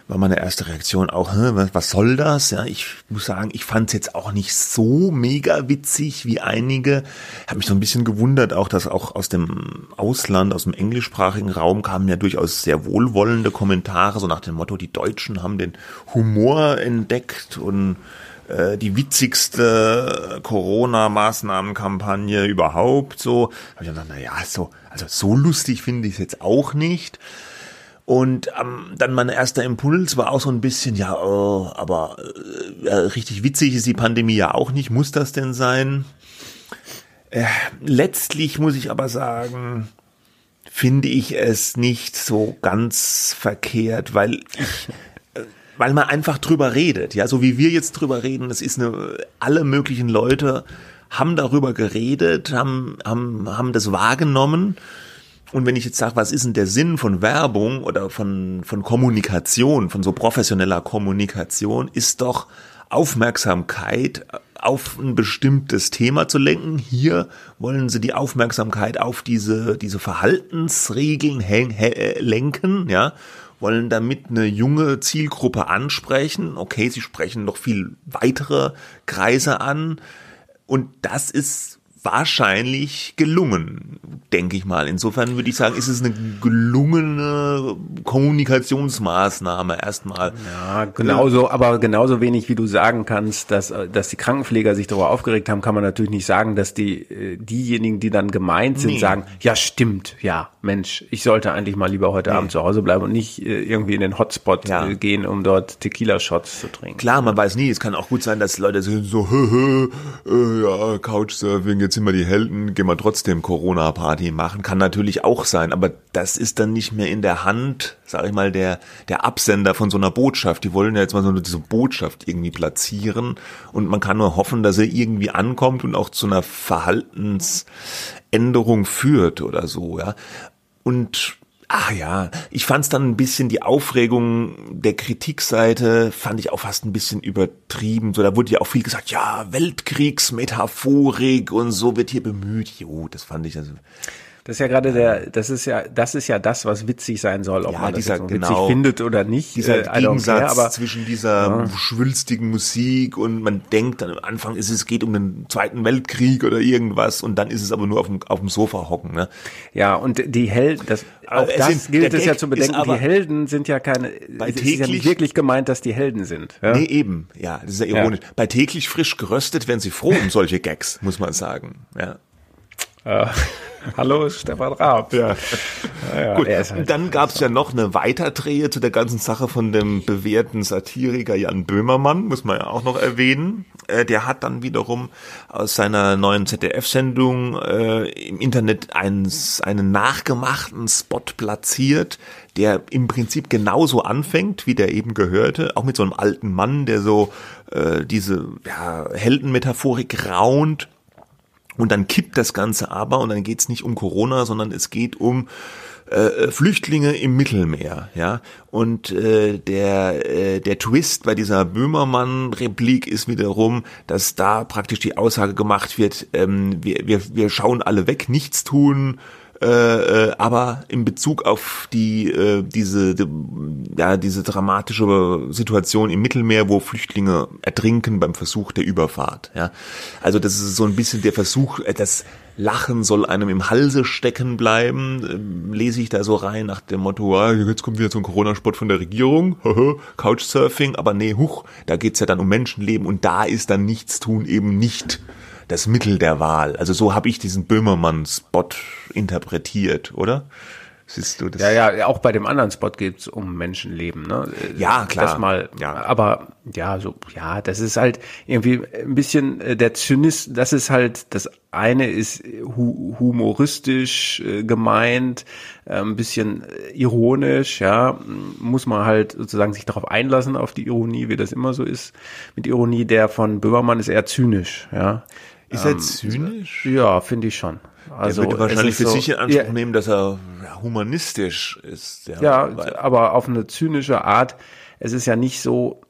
war meine erste Reaktion auch, was soll das? Ja, ich muss sagen, ich fand es jetzt auch nicht so mega witzig wie einige. Habe mich so ein bisschen gewundert, auch dass auch aus dem Ausland, aus dem englischsprachigen Raum kamen ja durchaus sehr wohlwollende Kommentare, so nach dem Motto, die Deutschen haben den Humor entdeckt und äh, die witzigste Corona-Maßnahmenkampagne überhaupt. So, habe ich gedacht, na ja, so, also so lustig finde ich es jetzt auch nicht. Und ähm, dann mein erster Impuls war auch so ein bisschen, ja, oh, aber äh, richtig witzig ist die Pandemie ja auch nicht. Muss das denn sein? Äh, letztlich muss ich aber sagen, finde ich es nicht so ganz verkehrt, weil ich äh, weil man einfach drüber redet, ja, so wie wir jetzt drüber reden, es ist eine, alle möglichen Leute haben darüber geredet, haben, haben, haben das wahrgenommen und wenn ich jetzt sage, was ist denn der Sinn von Werbung oder von, von Kommunikation, von so professioneller Kommunikation, ist doch Aufmerksamkeit auf ein bestimmtes Thema zu lenken. Hier wollen sie die Aufmerksamkeit auf diese, diese Verhaltensregeln lenken, ja, wollen damit eine junge Zielgruppe ansprechen. Okay, sie sprechen noch viel weitere Kreise an. Und das ist wahrscheinlich gelungen, denke ich mal. Insofern würde ich sagen, ist es eine gelungene Kommunikationsmaßnahme erstmal. Ja, genauso, aber genauso wenig wie du sagen kannst, dass, dass die Krankenpfleger sich darüber aufgeregt haben, kann man natürlich nicht sagen, dass die, äh, diejenigen, die dann gemeint sind, nee. sagen, ja, stimmt, ja, Mensch, ich sollte eigentlich mal lieber heute nee. Abend zu Hause bleiben und nicht äh, irgendwie in den Hotspot ja. Äh, gehen, um dort Tequila-Shots zu trinken. Klar, man weiß nie, es kann auch gut sein, dass Leute sind so, hö, hö, äh, ja, Couchsurfing, jetzt sind wir die Helden, gehen wir trotzdem Corona-Party machen. Kann natürlich auch sein, aber das ist dann nicht mehr in der Hand, sag ich mal, der, der Absender von so einer Botschaft. Die wollen ja jetzt mal so eine, diese Botschaft irgendwie platzieren und man kann nur hoffen, dass er irgendwie ankommt und auch zu einer Verhaltensänderung führt oder so, ja. Und Ah ja, ich fand es dann ein bisschen die Aufregung der Kritikseite fand ich auch fast ein bisschen übertrieben. So, da wurde ja auch viel gesagt, ja, Weltkriegsmetaphorik und so wird hier bemüht. Jo, das fand ich also Das ist ja gerade der, das ist ja, das ist ja das, was witzig sein soll, ob Ja, man das dieser- jetzt so genau. witzig findet oder nicht. dieser äh, Gegensatz care, aber zwischen dieser schwülstigen Musik und man denkt dann am Anfang ist es geht um den Zweiten Weltkrieg oder irgendwas und dann ist es aber nur auf dem, auf dem Sofa hocken. Ne? ja, und die Helden, das, auch das sind- gilt es ja zu bedenken. aber- die Helden sind ja keine, Bei es ist ja täglich- nicht wirklich gemeint, dass die Helden sind. Ja? Nee, eben. Ja, das ist ja ironisch. Bei täglich frisch geröstet werden sie froh um solche Gags, muss man sagen. Ja. Äh, hallo, Stefan Raab. Ja. ja, Gut, halt dann gab es ja noch eine Weiterdrehe zu der ganzen Sache von dem bewährten Satiriker Jan Böhmermann, muss man ja auch noch erwähnen. Äh, der hat dann wiederum aus seiner neuen ZDF-Sendung äh, im Internet einen, einen nachgemachten Spot platziert, der im Prinzip genauso anfängt, wie der eben gehörte, auch mit so einem alten Mann, der so äh, diese ja, Heldenmetaphorik raunt und dann kippt das Ganze aber und dann geht es nicht um Corona, sondern es geht um äh, Flüchtlinge im Mittelmeer, ja. Und äh, der äh, der Twist bei dieser Böhmermann-Replik ist wiederum, dass da praktisch die Aussage gemacht wird: ähm, wir, wir wir schauen alle weg, nichts tun. Äh, äh, aber in Bezug auf die äh, diese die, ja diese dramatische Situation im Mittelmeer, wo Flüchtlinge ertrinken beim Versuch der Überfahrt. Ja, also das ist so ein bisschen der Versuch, äh, das Lachen soll einem im Halse stecken bleiben. Ähm, lese ich da so rein nach dem Motto, ah, jetzt kommt wieder so ein Corona-Spot von der Regierung, Couchsurfing, aber nee, huch, da geht's ja dann um Menschenleben und da ist dann Nichtstun eben nicht das Mittel der Wahl. Also so habe ich diesen Böhmermann-Spot interpretiert, oder? Siehst du das? Ja, ja, auch bei dem anderen Spot geht's um Menschenleben, ne? Ja, klar. Das mal, Ja. aber ja, so, ja, das ist halt irgendwie ein bisschen äh, der Zynis, das ist halt, das eine ist hu humoristisch äh, gemeint, äh, ein bisschen äh, ironisch, ja, muss man halt sozusagen sich darauf einlassen, auf die Ironie, wie das immer so ist. Mit Ironie, der von Böhmermann ist eher zynisch, ja. Ist er zynisch? Ja, finde ich schon. Also, er würde wahrscheinlich für so- sich in Anspruch Ja, nehmen, dass er humanistisch ist. Ja, aber auf eine zynische Art. Es ist ja nicht so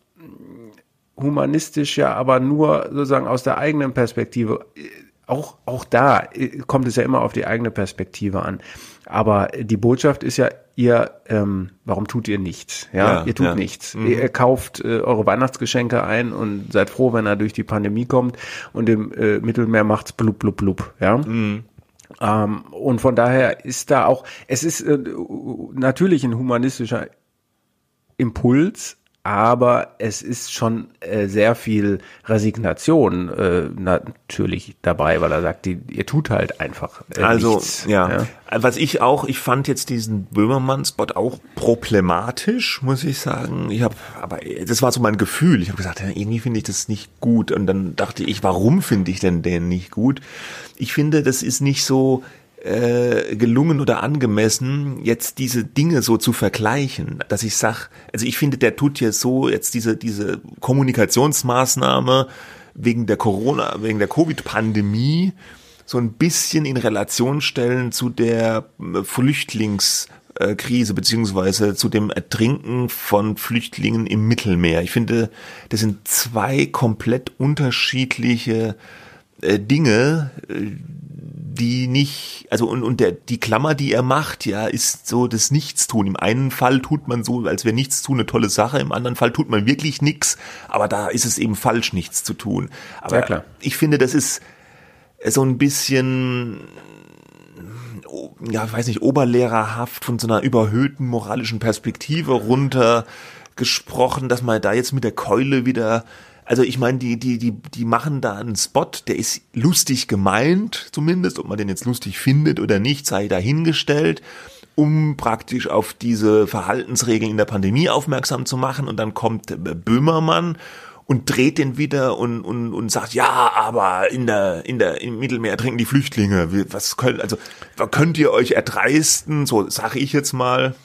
humanistisch, ja, aber nur sozusagen aus der eigenen Perspektive. Auch, auch da äh, kommt es ja immer auf die eigene Perspektive an. Aber die Botschaft ist ja, ihr, ähm, warum tut ihr nichts? Ja, Ja, ihr tut ja. nichts. Ihr, ihr kauft äh, eure Weihnachtsgeschenke ein und seid froh, wenn er durch die Pandemie kommt und im äh, Mittelmeer macht's blub, blub, blub. Ja. Ähm, und von daher ist da auch, es ist äh, natürlich ein humanistischer Impuls, aber es ist schon äh, sehr viel Resignation äh, natürlich dabei, weil er sagt, die, ihr tut halt einfach äh, Also, nichts. ja. Was ich auch, ich fand jetzt diesen Böhmermann-Spot auch problematisch, muss ich sagen. Ich habe, aber das war so mein Gefühl. Ich habe gesagt, ja, irgendwie finde ich das nicht gut. Und dann dachte ich, warum finde ich denn den nicht gut? Ich finde, das ist nicht so äh, gelungen oder angemessen, jetzt diese Dinge so zu vergleichen, dass ich sag, also ich finde, der tut ja so jetzt diese diese Kommunikationsmaßnahme wegen der Corona, wegen der Covid-Pandemie so ein bisschen in Relation stellen zu der äh, Flüchtlingskrise beziehungsweise zu dem Ertrinken von Flüchtlingen im Mittelmeer. Ich finde, das sind zwei komplett unterschiedliche äh, Dinge, äh, die nicht, also und, und der, die Klammer, die er macht, ja, ist so das Nichtstun. Im einen Fall tut man so, als wäre Nichtstun eine tolle Sache, im anderen Fall tut man wirklich nichts, aber da ist es eben falsch, nichts zu tun. Aber Ja, klar. ich finde, das ist so ein bisschen, oh, ja, ich weiß nicht, oberlehrerhaft von so einer überhöhten moralischen Perspektive runter gesprochen, dass man da jetzt mit der Keule wieder, also ich meine, die, die, die, die machen da einen Spot, der ist lustig gemeint, zumindest, ob man den jetzt lustig findet oder nicht, sei dahingestellt um praktisch auf diese Verhaltensregeln in der Pandemie aufmerksam zu machen. Und dann kommt Böhmermann und dreht den wieder und, und, und sagt, ja, aber in der, in der, im Mittelmeer trinken die Flüchtlinge. Was könnt, also, könnt ihr euch erdreisten, so sage ich jetzt mal,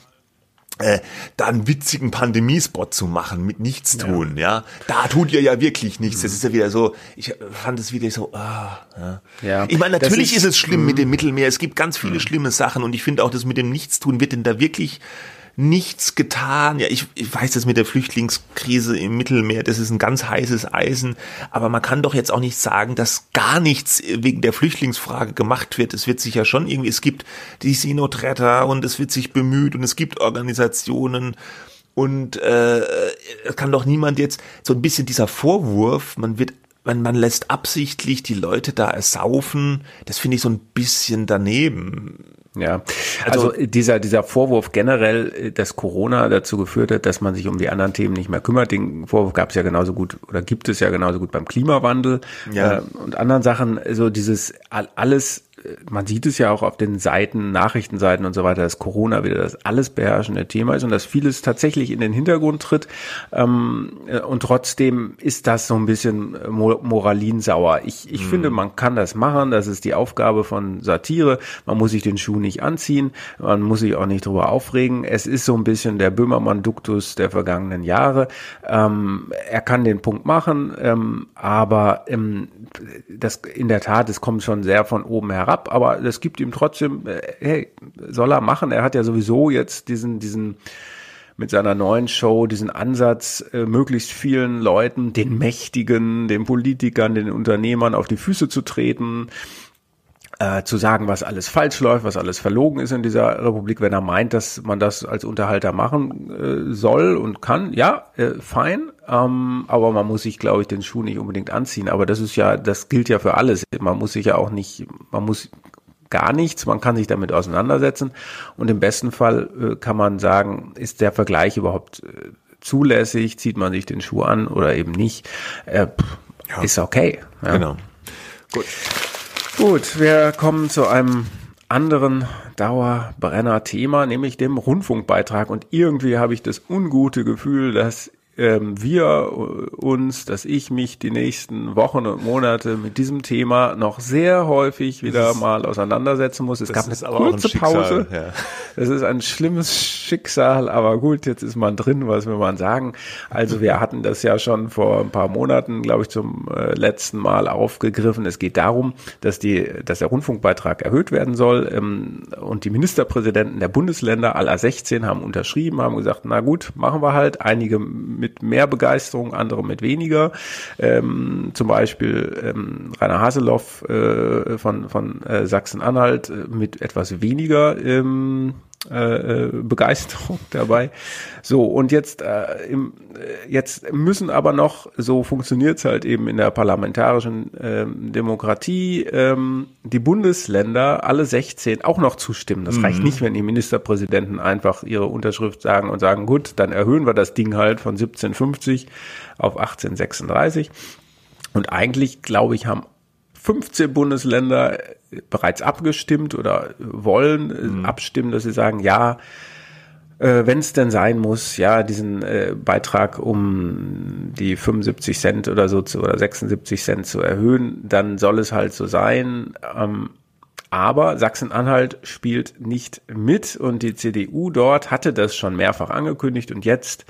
äh, da einen witzigen Pandemiespot zu machen mit Nichtstun, ja. Da tut ihr ja wirklich nichts. Das ist ja wieder so, ich fand es wieder so, ah, ja. Ja, ich meine, natürlich ist, ist- es schlimm mit dem Mittelmeer. Es gibt ganz viele schlimme Sachen und ich finde auch, das mit dem Nichtstun wird denn da wirklich nichts getan. Ja, ich, ich weiß das mit der Flüchtlingskrise im Mittelmeer, das ist ein ganz heißes Eisen, aber man kann doch jetzt auch nicht sagen, dass gar nichts wegen der Flüchtlingsfrage gemacht wird. Es wird sich ja schon irgendwie, es gibt die Seenotretter und es wird sich bemüht und es gibt Organisationen und äh, kann doch niemand jetzt so ein bisschen dieser Vorwurf, man wird man, man lässt absichtlich die Leute da ersaufen, das finde ich so ein bisschen daneben. Ja, also, also, dieser, dieser Vorwurf generell, dass Corona dazu geführt hat, dass man sich um die anderen Themen nicht mehr kümmert, den Vorwurf gab es ja genauso gut oder gibt es ja genauso gut beim Klimawandel ja. äh, und anderen Sachen. So dieses alles man sieht es ja auch auf den Seiten, Nachrichtenseiten und so weiter, dass Corona wieder das alles beherrschende Thema ist und dass vieles tatsächlich in den Hintergrund tritt. Ähm, äh, und trotzdem ist das so ein bisschen äh, moralinsauer. Ich, ich mhm. finde, man kann das machen. Das ist die Aufgabe von Satire. Man muss sich den Schuh nicht anziehen. Man muss sich auch nicht drüber aufregen. Es ist so ein bisschen der Böhmermann-Duktus der vergangenen Jahre. Ähm, er kann den Punkt machen, ähm, aber das in der Tat, es kommt schon sehr von oben herab ab, aber es gibt ihm trotzdem, äh, hey, soll er machen. Er hat ja sowieso jetzt diesen, diesen, mit seiner neuen Show diesen Ansatz, äh, möglichst vielen Leuten, den Mächtigen, den Politikern, den Unternehmern auf die Füße zu treten, äh, zu sagen, was alles falsch läuft, was alles verlogen ist in dieser Republik, wenn er meint, dass man das als Unterhalter machen äh, soll und kann, ja, äh, fein, ähm, aber man muss sich, glaube ich, den Schuh nicht unbedingt anziehen. Aber das ist ja, das gilt ja für alles. Man muss sich ja auch nicht, man muss gar nichts, man kann sich damit auseinandersetzen und im besten Fall äh, kann man sagen, ist der Vergleich überhaupt äh, zulässig, zieht man sich den Schuh an oder eben nicht, äh, pff, ja. ist okay. Ja. Genau. Gut. Gut, wir kommen zu einem anderen Dauerbrenner-Thema, nämlich dem Rundfunkbeitrag. Und irgendwie habe ich das ungute Gefühl, dass ähm, wir uns, dass ich mich die nächsten Wochen und Monate mit diesem Thema noch sehr häufig wieder ist, mal auseinandersetzen muss. Es gab eine kurze ein Pause. Ja. Es ist ein schlimmes Schicksal, aber gut, jetzt ist man drin, was will man sagen. Also wir hatten das ja schon vor ein paar Monaten, glaube ich, zum äh, letzten Mal aufgegriffen. Es geht darum, dass die, dass der Rundfunkbeitrag erhöht werden soll ähm, und die Ministerpräsidenten der Bundesländer aller 16 haben unterschrieben, haben gesagt, na gut, machen wir halt. Einige mit mehr Begeisterung, andere mit weniger. Ähm, zum Beispiel ähm, Rainer Haseloff äh, von, von äh, Sachsen-Anhalt äh, mit etwas weniger ähm, äh, äh, Begeisterung dabei. So, und jetzt, äh, im, äh, jetzt müssen aber noch, so funktioniert's halt eben in der parlamentarischen ähm, Demokratie, ähm, die Bundesländer, alle 16, auch noch zustimmen. Das mhm. reicht nicht, wenn die Ministerpräsidenten einfach ihre Unterschrift sagen und sagen, gut, dann erhöhen wir das Ding halt von 1750 auf 1836. Und eigentlich, glaube ich, haben 15 Bundesländer bereits abgestimmt oder wollen äh, mhm. abstimmen, dass sie sagen, ja, äh, wenn es denn sein muss, ja, diesen äh, Beitrag um die 75 Cent oder so zu, oder 76 Cent zu erhöhen, dann soll es halt so sein. Ähm, aber Sachsen-Anhalt spielt nicht mit und die CDU dort hatte das schon mehrfach angekündigt und jetzt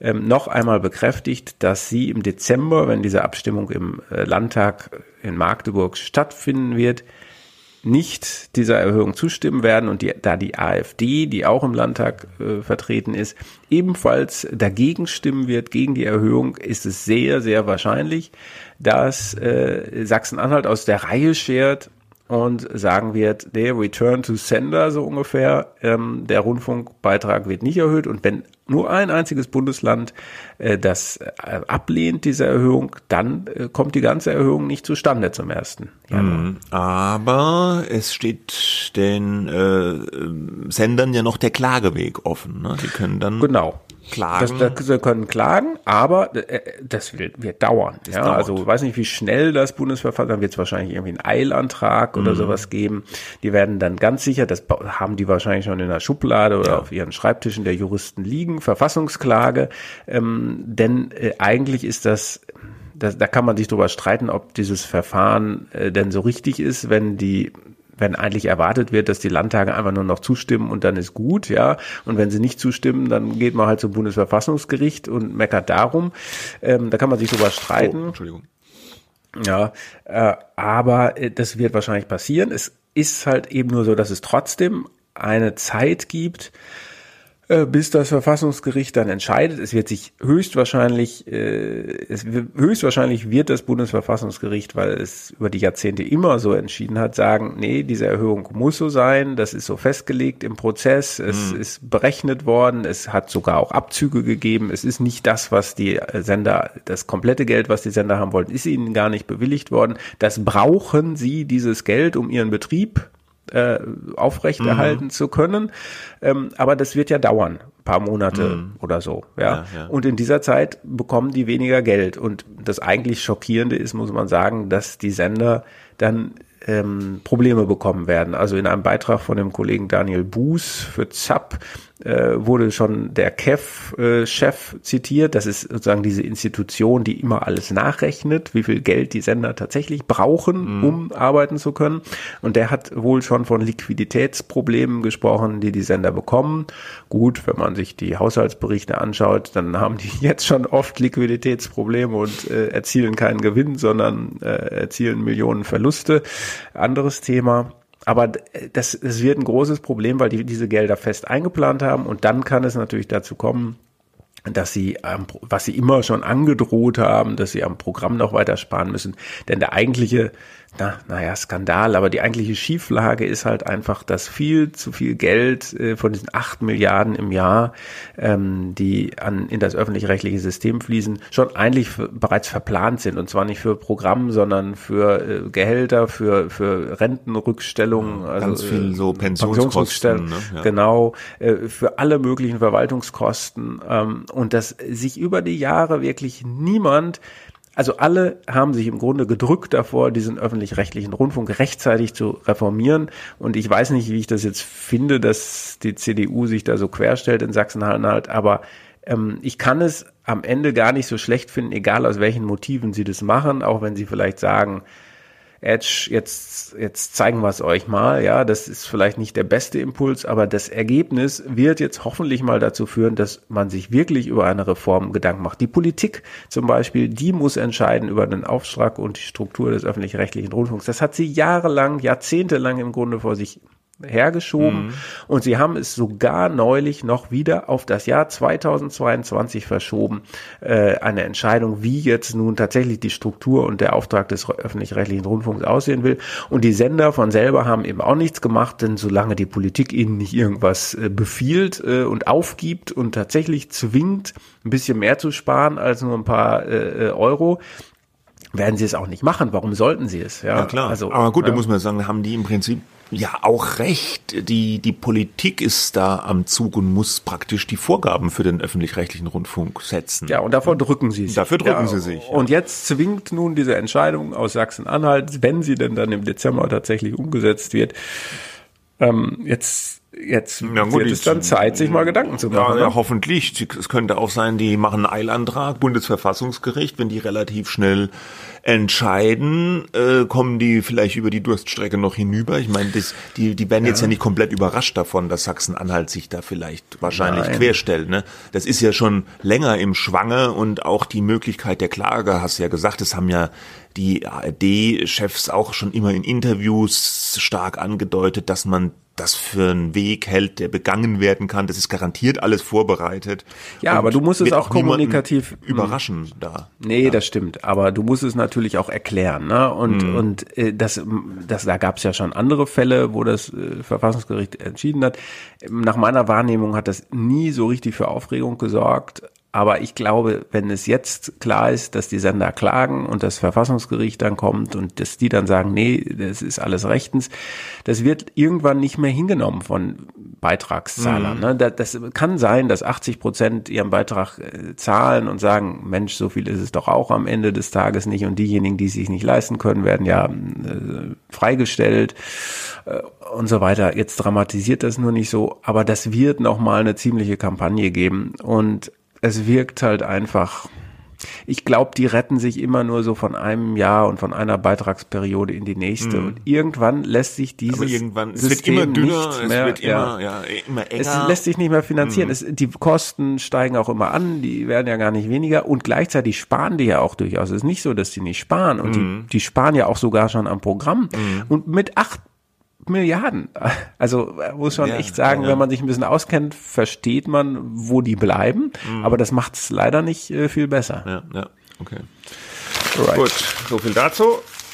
ähm, noch einmal bekräftigt, dass sie im Dezember, wenn diese Abstimmung im äh, Landtag in Magdeburg stattfinden wird, nicht dieser Erhöhung zustimmen werden. Und die, da die AfD, die auch im Landtag äh, vertreten ist, ebenfalls dagegen stimmen wird, gegen die Erhöhung, ist es sehr, sehr wahrscheinlich, dass äh, Sachsen-Anhalt aus der Reihe schert und sagen wird, der Return to Sender so ungefähr, ähm, der Rundfunkbeitrag wird nicht erhöht. Und wenn nur ein einziges Bundesland äh, das äh, ablehnt, diese Erhöhung, dann äh, kommt die ganze Erhöhung nicht zustande zum ersten Januar. Mm, aber es steht den äh, Sendern ja noch der Klageweg offen. Ne? Die können dann genau klagen. Das, das, können klagen, aber äh, das wird, wird dauern. Das ja, dauert. also ich weiß nicht, wie schnell das Bundesverfassung, wird es wahrscheinlich irgendwie einen Eilantrag oder mhm. sowas geben. Die werden dann ganz sicher, das haben die wahrscheinlich schon in der Schublade oder ja. auf ihren Schreibtischen der Juristen liegen, Verfassungsklage. Ähm, denn äh, eigentlich ist das das, da kann man sich darüber streiten, ob dieses Verfahren äh, denn so richtig ist, wenn die wenn eigentlich erwartet wird, dass die Landtage einfach nur noch zustimmen und dann ist gut, ja. Und wenn sie nicht zustimmen, dann geht man halt zum Bundesverfassungsgericht und meckert darum. Ähm, da kann man sich drüber streiten. Oh, Entschuldigung. Ja, äh, aber äh, das wird wahrscheinlich passieren. Es ist halt eben nur so, dass es trotzdem eine Zeit gibt, bis das Verfassungsgericht dann entscheidet. Es wird sich höchstwahrscheinlich, äh, es wird, höchstwahrscheinlich wird das Bundesverfassungsgericht, weil es über die Jahrzehnte immer so entschieden hat, sagen, nee, diese Erhöhung muss so sein, das ist so festgelegt im Prozess, es mhm. ist berechnet worden, es hat sogar auch Abzüge gegeben, es ist nicht das, was die Sender, das komplette Geld, was die Sender haben wollten, ist ihnen gar nicht bewilligt worden. Das brauchen sie, dieses Geld, um ihren Betrieb äh, aufrechterhalten mhm. zu können. Ähm, aber das wird ja dauern, paar Monate mhm. oder so. Ja? Ja, ja. Und in dieser Zeit bekommen die weniger Geld. Und das eigentlich Schockierende ist, muss man sagen, dass die Sender dann ähm, Probleme bekommen werden. Also in einem Beitrag von dem Kollegen Daniel Buß für ZAP äh, wurde schon der KEF-Chef äh, zitiert. Das ist sozusagen diese Institution, die immer alles nachrechnet, wie viel Geld die Sender tatsächlich brauchen, mhm. um arbeiten zu können. Und der hat wohl schon von Liquiditätsproblemen gesprochen, die die Sender bekommen. Gut, wenn man sich die Haushaltsberichte anschaut, dann haben die jetzt schon oft Liquiditätsprobleme und äh, erzielen keinen Gewinn, sondern äh, erzielen Millionen Verluste. Anderes Thema. Aber das, das wird ein großes Problem, weil die diese Gelder fest eingeplant haben und dann kann es natürlich dazu kommen, dass sie, was sie immer schon angedroht haben, dass sie am Programm noch weiter sparen müssen. Denn der eigentliche na, naja, Skandal, aber die eigentliche Schieflage ist halt einfach, dass viel zu viel Geld äh, von diesen acht Milliarden im Jahr, ähm, die an, in das öffentlich-rechtliche System fließen, schon eigentlich bereits verplant sind. Und zwar nicht für Programm, sondern für äh, Gehälter, für, für Rentenrückstellungen. Ja, also, ganz viel so äh, Pensionsrückstellungen. Ne? Ja. Genau, äh, für alle möglichen Verwaltungskosten. Ähm, und dass sich über die Jahre wirklich niemand also alle haben sich im Grunde gedrückt davor, diesen öffentlich-rechtlichen Rundfunk rechtzeitig zu reformieren. Und ich weiß nicht, wie ich das jetzt finde, dass die CDU sich da so querstellt in Sachsen-Anhalt, aber ähm, ich kann es am Ende gar nicht so schlecht finden, egal aus welchen Motiven sie das machen, auch wenn sie vielleicht sagen, Edge, jetzt, jetzt zeigen wir es euch mal. Ja, das ist vielleicht nicht der beste Impuls, aber das Ergebnis wird jetzt hoffentlich mal dazu führen, dass man sich wirklich über eine Reform Gedanken macht. Die Politik zum Beispiel, die muss entscheiden über den Auftrag und die Struktur des öffentlich-rechtlichen Rundfunks. Das hat sie jahrelang, jahrzehntelang im Grunde vor sich hergeschoben. Mhm. Und sie haben es sogar neulich noch wieder auf das Jahr 2022 verschoben. Äh, eine Entscheidung, wie jetzt nun tatsächlich die Struktur und der Auftrag des öffentlich-rechtlichen Rundfunks aussehen will. Und die Sender von selber haben eben auch nichts gemacht, denn solange die Politik ihnen nicht irgendwas äh, befiehlt äh, und aufgibt und tatsächlich zwingt, ein bisschen mehr zu sparen als nur ein paar äh, äh Euro, werden sie es auch nicht machen. Warum sollten sie es? Ja, ja klar. Also, Aber gut, ja. da muss man sagen, haben die im Prinzip ja auch recht. Die, die Politik ist da am Zug und muss praktisch die Vorgaben für den öffentlich-rechtlichen Rundfunk setzen. Ja, und davor drücken sie sich. Dafür drücken ja, sie sich. Ja. Und jetzt zwingt nun diese Entscheidung aus Sachsen-Anhalt, wenn sie denn dann im Dezember tatsächlich umgesetzt wird, ähm, jetzt jetzt ja, gut, wird es dann Zeit, sich mal Gedanken zu machen. Ja, ja, ne? hoffentlich. Es könnte auch sein, die machen einen Eilantrag, Bundesverfassungsgericht, wenn die relativ schnell entscheiden, äh, kommen die vielleicht über die Durststrecke noch hinüber. Ich meine, das, die, die werden jetzt ja. ja nicht komplett überrascht davon, dass Sachsen-Anhalt sich da vielleicht wahrscheinlich Nein. querstellt. Ne? Das ist ja schon länger im Schwange und auch die Möglichkeit der Klage, hast du ja gesagt, das haben ja die ARD-Chefs auch schon immer in Interviews stark angedeutet, dass man das für einen Weg hält, der begangen werden kann. Das ist garantiert alles vorbereitet. Ja, aber du musst es auch kommunikativ hm. überraschen da. Nee, ja. das stimmt. Aber du musst es natürlich auch erklären. Ne? Und, mhm. und äh, das, das, da gab es ja schon andere Fälle, wo das äh, Verfassungsgericht entschieden hat. Nach meiner Wahrnehmung hat das nie so richtig für Aufregung gesorgt. Aber ich glaube, wenn es jetzt klar ist, dass die Sender klagen und das Verfassungsgericht dann kommt und dass die dann sagen, nee, das ist alles rechtens, das wird irgendwann nicht mehr hingenommen von Beitragszahlern. Mhm. Ne? Das kann sein, dass 80 Prozent ihren Beitrag äh, zahlen und sagen, Mensch, so viel ist es doch auch am Ende des Tages nicht und diejenigen, die es sich nicht leisten können, werden ja äh, freigestellt äh, und so weiter. Jetzt dramatisiert das nur nicht so, aber das wird noch mal eine ziemliche Kampagne geben und es wirkt halt einfach. Ich glaube, die retten sich immer nur so von einem Jahr und von einer Beitragsperiode in die nächste. Mhm. Und irgendwann lässt sich dieses Aber irgendwann, es System wird immer dünner, es mehr, wird immer, ja, ja, immer enger. Es lässt sich nicht mehr finanzieren. Mhm. Es, die Kosten steigen auch immer an, die werden ja gar nicht weniger. Und gleichzeitig sparen die ja auch durchaus. Es ist nicht so, dass die nicht sparen. Und mhm. die, die sparen ja auch sogar schon am Programm. Mhm. Und mit acht Milliarden. Also muss schon Ja, echt sagen, ja. wenn man sich ein bisschen auskennt, versteht man, wo die bleiben. Aber das macht es leider nicht äh, viel besser. Ja, ja, okay. Right. Gut, so viel dazu.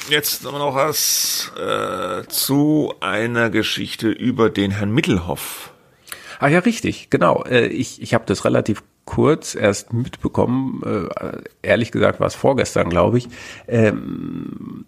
Jetzt haben wir noch was äh, zu einer Geschichte über den Herrn Mittelhoff. Ah ja, richtig, genau. Äh, Ich, ich habe das relativ kurz erst mitbekommen, äh, ehrlich gesagt war es vorgestern, glaube ich, ähm,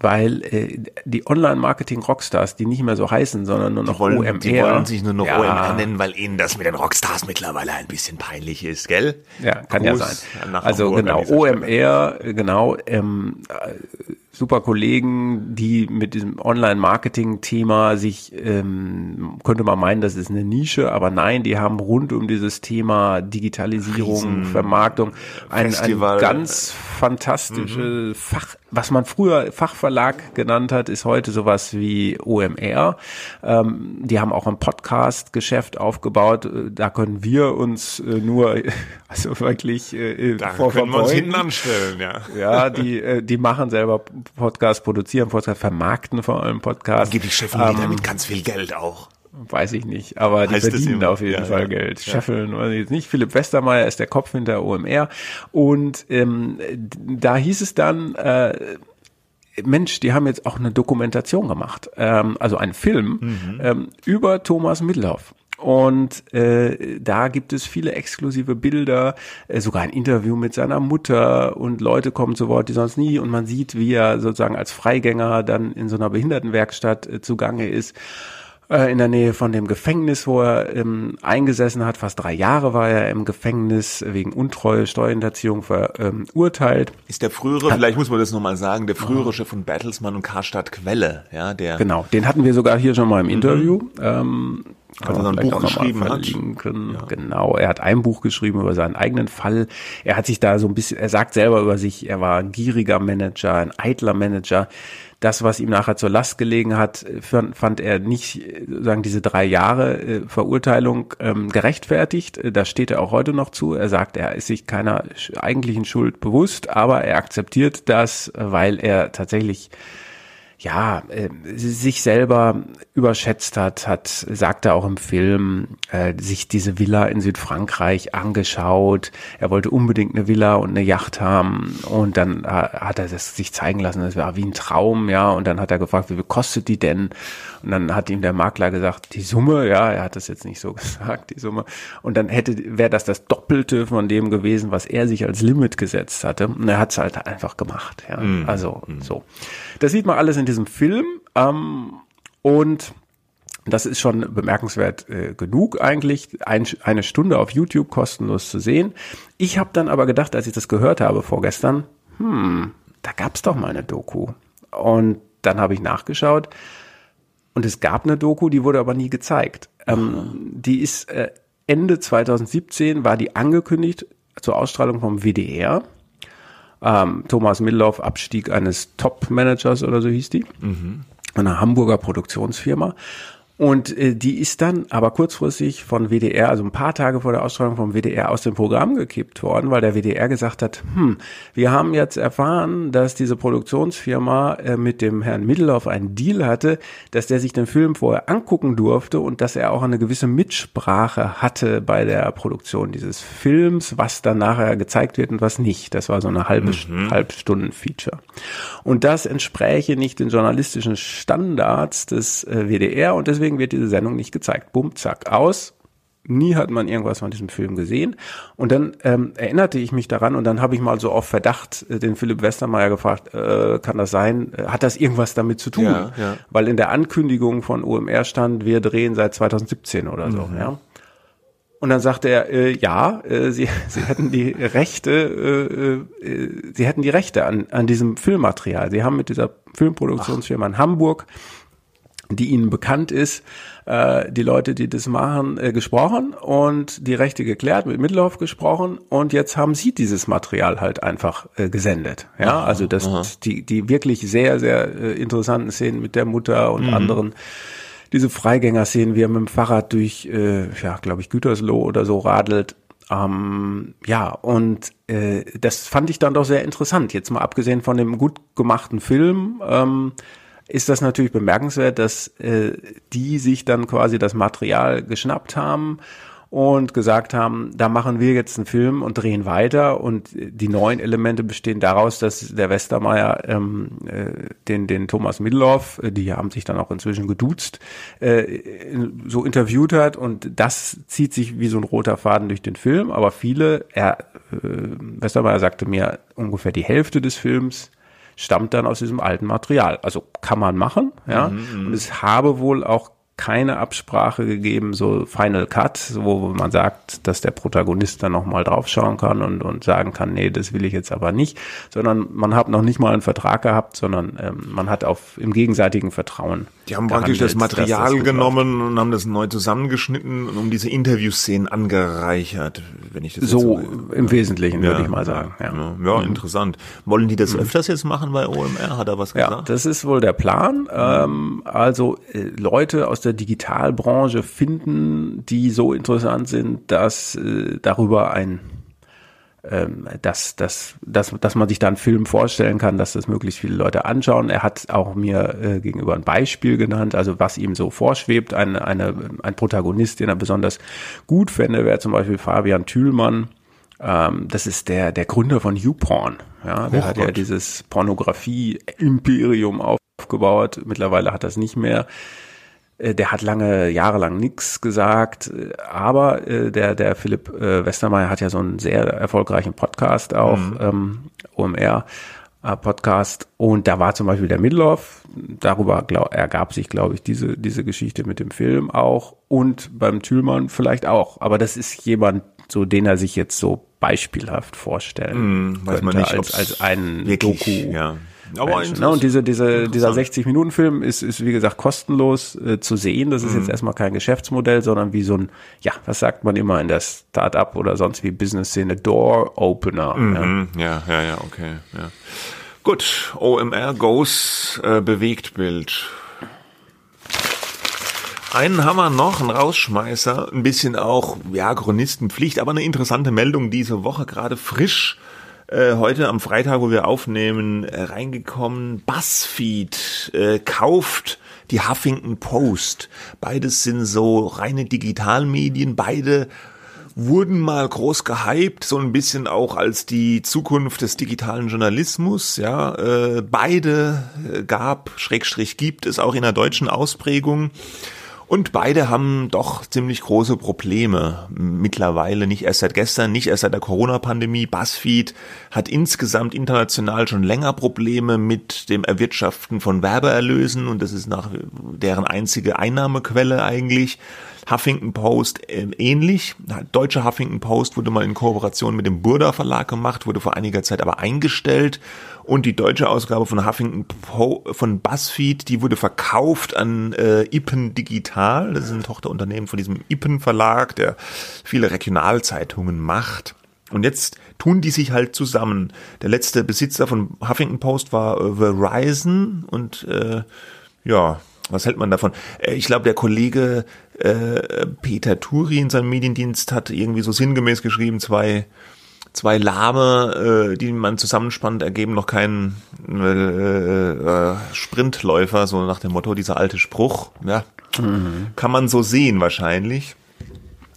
weil äh, die Online-Marketing-Rockstars, die nicht mehr so heißen, sondern nur noch Die wollen, OMR. die wollen sich nur noch ja, OMR nennen, weil ihnen das mit den Rockstars mittlerweile ein bisschen peinlich ist, gell? Ja, kann ja Gruß sein. nach Also genau. OMR, genau, ähm, äh, super Kollegen, die mit diesem Online-Marketing-Thema sich, ähm, könnte man meinen, das ist eine Nische, aber nein, die haben rund um dieses Thema Digitalisierung, Riesen Vermarktung ein, ein ganz fantastische Fach, was man früher Fachverlag genannt hat, ist heute sowas wie OMR. Ähm, die haben auch ein Podcast-Geschäft aufgebaut. Äh, Da können wir uns äh, nur, also wirklich äh, Da vor können wir uns verbeugen. hinten anstellen, ja. Ja, die, äh, die machen selber Podcast, produzieren Podcast, vermarkten vor allem Podcast. Angeblich scheffeln die damit ganz viel Geld auch. Weiß ich nicht, aber die Heißt verdienen immer. auf jeden Ja, Fall ja. Geld. Scheffeln weiß ich jetzt nicht. Philipp Westermeier ist der Kopf hinter OMR. Und ähm, da hieß es dann, äh, Mensch, die haben jetzt auch eine Dokumentation gemacht, ähm, also einen Film Mhm. ähm, über Thomas Mittelhoff. Und äh, da gibt es viele exklusive Bilder, äh, sogar ein Interview mit seiner Mutter und Leute kommen zu Wort, die sonst nie. Und man sieht, wie er sozusagen als Freigänger dann in so einer Behindertenwerkstatt äh, zugange ist äh, in der Nähe von dem Gefängnis, wo er ähm, eingesessen hat. Fast drei Jahre war er im Gefängnis wegen Untreue, Steuerhinterziehung verurteilt. Ist der frühere, vielleicht muss man das nochmal sagen, der frühere Chef von Bertelsmann und Karstadt Quelle, ja, der Genau, den hatten wir sogar hier schon mal im Interview. Ähm, kann er ein Buch geschrieben hat. verlinken. Genau, er hat ein Buch geschrieben über seinen eigenen Fall. Er hat sich da so ein bisschen, er sagt selber über sich, er war ein gieriger Manager, ein eitler Manager. Das, was ihm nachher zur Last gelegen hat, fand er nicht, sozusagen diese drei Jahre äh, Verurteilung ähm, gerechtfertigt. Äh, Da steht er auch heute noch zu. Er sagt, er ist sich keiner eigentlichen Schuld bewusst, aber er akzeptiert das, weil er tatsächlich ja, äh, sich selber überschätzt hat, hat, sagt er auch im Film, äh, sich diese Villa in Südfrankreich angeschaut. Er wollte unbedingt eine Villa und eine Yacht haben und dann äh, hat er das sich zeigen lassen, das war wie ein Traum, ja, und dann hat er gefragt, wie viel kostet die denn? Und dann hat ihm der Makler gesagt, die Summe, ja, er hat das jetzt nicht so gesagt, die Summe. Und dann hätte, wäre das das Doppelte von dem gewesen, was er sich als Limit gesetzt hatte. Und er hat es halt einfach gemacht, ja. Also, so. Das sieht man alles in diesem Film. Ähm, und das ist schon bemerkenswert äh, genug eigentlich, ein, eine Stunde auf YouTube kostenlos zu sehen. Ich habe dann aber gedacht, als ich das gehört habe vorgestern, hm, da gab's doch mal eine Doku. Und dann habe ich nachgeschaut und es gab eine Doku, die wurde aber nie gezeigt. Ähm, die ist äh, Ende 2017 war die angekündigt zur Ausstrahlung vom WDR. Ähm, Thomas Middelhoff, Abstieg eines Top-Managers oder so hieß die einer Hamburger Produktionsfirma. Und äh, die ist dann aber kurzfristig von WDR, also ein paar Tage vor der Ausstrahlung vom WDR aus dem Programm gekippt worden, weil der WDR gesagt hat, hm, wir haben jetzt erfahren, dass diese Produktionsfirma äh, mit dem Herrn Middelhoff einen Deal hatte, dass der sich den Film vorher angucken durfte und dass er auch eine gewisse Mitsprache hatte bei der Produktion dieses Films, was dann nachher gezeigt wird und was nicht. Das war so eine halbe Halbstunden-Feature. Und das entspräche nicht den journalistischen Standards des äh, WDR und deswegen wird diese Sendung nicht gezeigt. Bumm, zack, aus. Nie hat man irgendwas von diesem Film gesehen. Und dann ähm, erinnerte ich mich daran und dann habe ich mal so auf Verdacht äh, den Philipp Westermeier gefragt, äh, kann das sein? Äh, hat das irgendwas damit zu tun? Ja, ja. Weil in der Ankündigung von OMR stand, wir drehen seit 2017 oder so. Mhm. Ja. Und dann sagte er, äh, ja, äh, sie, sie hätten die Rechte, äh, äh, sie hätten die Rechte an, an diesem Filmmaterial. Sie haben mit dieser Filmproduktionsfirma in Hamburg, die ihnen bekannt ist, äh, die Leute, die das machen, äh, gesprochen und die Rechte geklärt, mit Mittelhoff gesprochen und jetzt haben sie dieses Material halt einfach äh, gesendet. Ja, also das, die, die wirklich sehr, sehr äh, interessanten Szenen mit der Mutter und anderen diese Freigänger-Szenen, wie er mit dem Fahrrad durch, äh, ja, glaube ich, Gütersloh oder so radelt. Ähm, ja, und äh, das fand ich dann doch sehr interessant. Jetzt mal abgesehen von dem gut gemachten Film, ähm, ist das natürlich bemerkenswert, dass äh, die sich dann quasi das Material geschnappt haben und gesagt haben, da machen wir jetzt einen Film und drehen weiter und die neuen Elemente bestehen daraus, dass der Westermeier ähm, äh, den, den Thomas Middelhoff, äh, die haben sich dann auch inzwischen geduzt, äh, so interviewt hat und das zieht sich wie so ein roter Faden durch den Film, aber viele, er, äh, Westermeier sagte mir, ungefähr die Hälfte des Films stammt dann aus diesem alten Material. Also kann man machen, ja. Mhm, und es habe wohl auch keine Absprache gegeben, so Final Cut, wo man sagt, dass der Protagonist dann nochmal draufschauen kann und, und sagen kann, nee, das will ich jetzt aber nicht, sondern man hat noch nicht mal einen Vertrag gehabt, sondern ähm, man hat auf im gegenseitigen Vertrauen. Die haben praktisch das Material das genommen und haben das neu zusammengeschnitten und um diese Interviewszenen angereichert, wenn ich das so, so im Wesentlichen ja, würde ich mal sagen. Ja, ja, ja mhm. interessant. Wollen die das mhm. öfters jetzt machen bei OMR? Hat er was gesagt? Ja, das ist wohl der Plan. Mhm. Ähm, also äh, Leute aus der Digitalbranche finden, die so interessant sind, dass äh, darüber ein ähm, dass, dass, dass, dass man sich da einen Film vorstellen kann, dass das möglichst viele Leute anschauen. Er hat auch mir äh, gegenüber ein Beispiel genannt, also was ihm so vorschwebt. Eine, eine, ein Protagonist, den er besonders gut fände, wäre zum Beispiel Fabian Thülmann. Ähm, das ist der, der Gründer von YouPorn. Ja, der oh hat Gott. ja dieses Pornografie-Imperium aufgebaut. Mittlerweile hat es nicht mehr. Äh, der hat lange, jahrelang nichts gesagt, aber äh, der, der Philipp äh, Westermeier hat ja so einen sehr erfolgreichen Podcast auch, mhm. ähm, OMR. Podcast und da war zum Beispiel der Midloff, darüber glaub, ergab sich, glaube ich, diese, diese Geschichte mit dem Film auch und beim Thülmann vielleicht auch, aber das ist jemand, so den er sich jetzt so beispielhaft vorstellen mm, weiß man nicht, als, als einen Doku. Ja. Aber Menschen, ne? Und diese, diese, dieser 60-Minuten-Film ist, ist, wie gesagt, kostenlos äh, zu sehen. Das ist mhm. jetzt erstmal kein Geschäftsmodell, sondern wie so ein, ja, was sagt man immer in der Start-up oder sonst wie Business-Szene, Door-Opener. Mhm. Ja. ja, ja, ja, okay. Ja. Gut, OMR Goes äh, Bewegtbild. Einen haben wir noch, ein Rausschmeißer, ein bisschen auch, ja, Chronistenpflicht, aber eine interessante Meldung diese Woche, gerade frisch heute am Freitag, wo wir aufnehmen, äh, reingekommen. Buzzfeed äh, kauft die Huffington Post. Beides sind so reine Digitalmedien, beide wurden mal groß gehypt, so ein bisschen auch als die Zukunft des digitalen Journalismus. Ja, äh, beide äh, gab, Schrägstrich gibt es auch in der deutschen Ausprägung. Und beide haben doch ziemlich große Probleme mittlerweile, nicht erst seit gestern, nicht erst seit der Corona-Pandemie. BuzzFeed hat insgesamt international schon länger Probleme mit dem Erwirtschaften von Werbeerlösen und das ist nach deren einzige Einnahmequelle eigentlich. Huffington Post äh, ähnlich. Deutsche Huffington Post wurde mal in Kooperation mit dem Burda Verlag gemacht, wurde vor einiger Zeit aber eingestellt. Und die deutsche Ausgabe von Huffington po von BuzzFeed, die wurde verkauft an äh, Ippen Digital. Das ist ein Tochterunternehmen von diesem Ippen Verlag, der viele Regionalzeitungen macht. Und jetzt tun die sich halt zusammen. Der letzte Besitzer von Huffington Post war äh, Verizon und äh, ja, was hält man davon? Äh, ich glaube, der Kollege äh, Peter Turi in seinem Mediendienst hat irgendwie so sinngemäß geschrieben, zwei zwei Lahme, äh, die man zusammenspannt, ergeben noch keinen äh, äh, Sprintläufer, so nach dem Motto, dieser alte Spruch. Ja, mhm. kann man so sehen wahrscheinlich.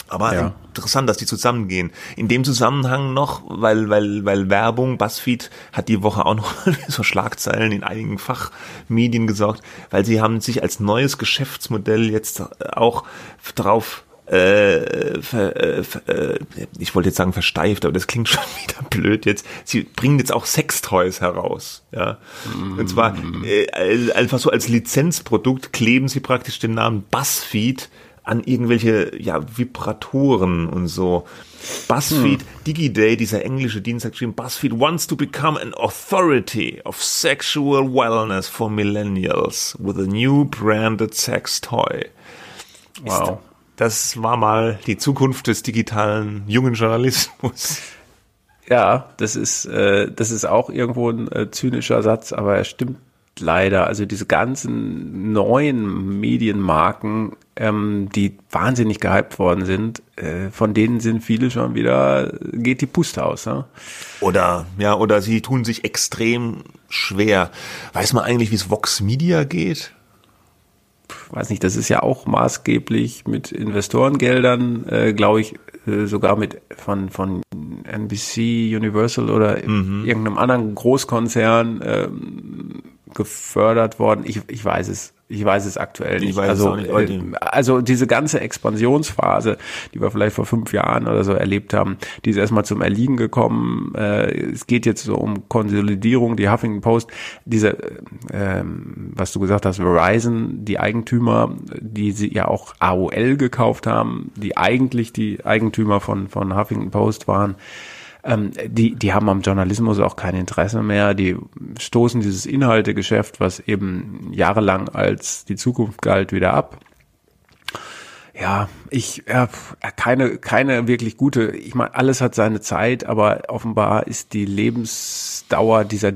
Aber ja. interessant, dass die zusammengehen. In dem Zusammenhang noch, weil, weil, weil Werbung, Buzzfeed hat die Woche auch noch so Schlagzeilen in einigen Fachmedien gesorgt, weil sie haben sich als neues Geschäftsmodell jetzt auch drauf äh, ver, äh, äh, ich wollte jetzt sagen versteift, aber das klingt schon wieder blöd jetzt. Sie bringen jetzt auch Sextoys heraus, ja. Mm. Und zwar äh, einfach so als Lizenzprodukt kleben sie praktisch den Namen Buzzfeed an irgendwelche ja, Vibratoren und so. BuzzFeed, hm. DigiDay, dieser englische Dienst hat geschrieben, BuzzFeed wants to become an authority of sexual wellness for millennials with a new branded sex toy. Wow. Das war mal die Zukunft des digitalen jungen Journalismus. Ja, das ist, äh, das ist auch irgendwo ein äh, zynischer Satz, aber er stimmt leider. Also diese ganzen neuen Medienmarken, ähm, die wahnsinnig gehypt worden sind, äh, von denen sind viele schon wieder, geht die Puste aus. Ne? Oder, ja, oder sie tun sich extrem schwer. Weiß man eigentlich, wie es Vox Media geht? weiß nicht, das ist ja auch maßgeblich mit Investorengeldern, äh, glaube ich, äh, sogar mit von, von NBC, Universal oder mhm. irgendeinem anderen Großkonzern ähm, gefördert worden. Ich, ich weiß es ich weiß es aktuell nicht. also, nicht. Äh, also diese ganze Expansionsphase, die wir vielleicht vor fünf Jahren oder so erlebt haben, die ist erstmal zum Erliegen gekommen. Äh, es geht jetzt so um Konsolidierung. Die Huffington Post, diese, äh, was du gesagt hast, Verizon, die Eigentümer, die sie ja auch AOL gekauft haben, die eigentlich die Eigentümer von, von Huffington Post waren, ähm, die, die haben am Journalismus auch kein Interesse mehr. Die stoßen dieses Inhaltegeschäft, was eben jahrelang als die Zukunft galt, wieder ab. Ja, ich äh, keine keine wirklich gute. Ich meine, alles hat seine Zeit, aber offenbar ist die Lebensdauer dieser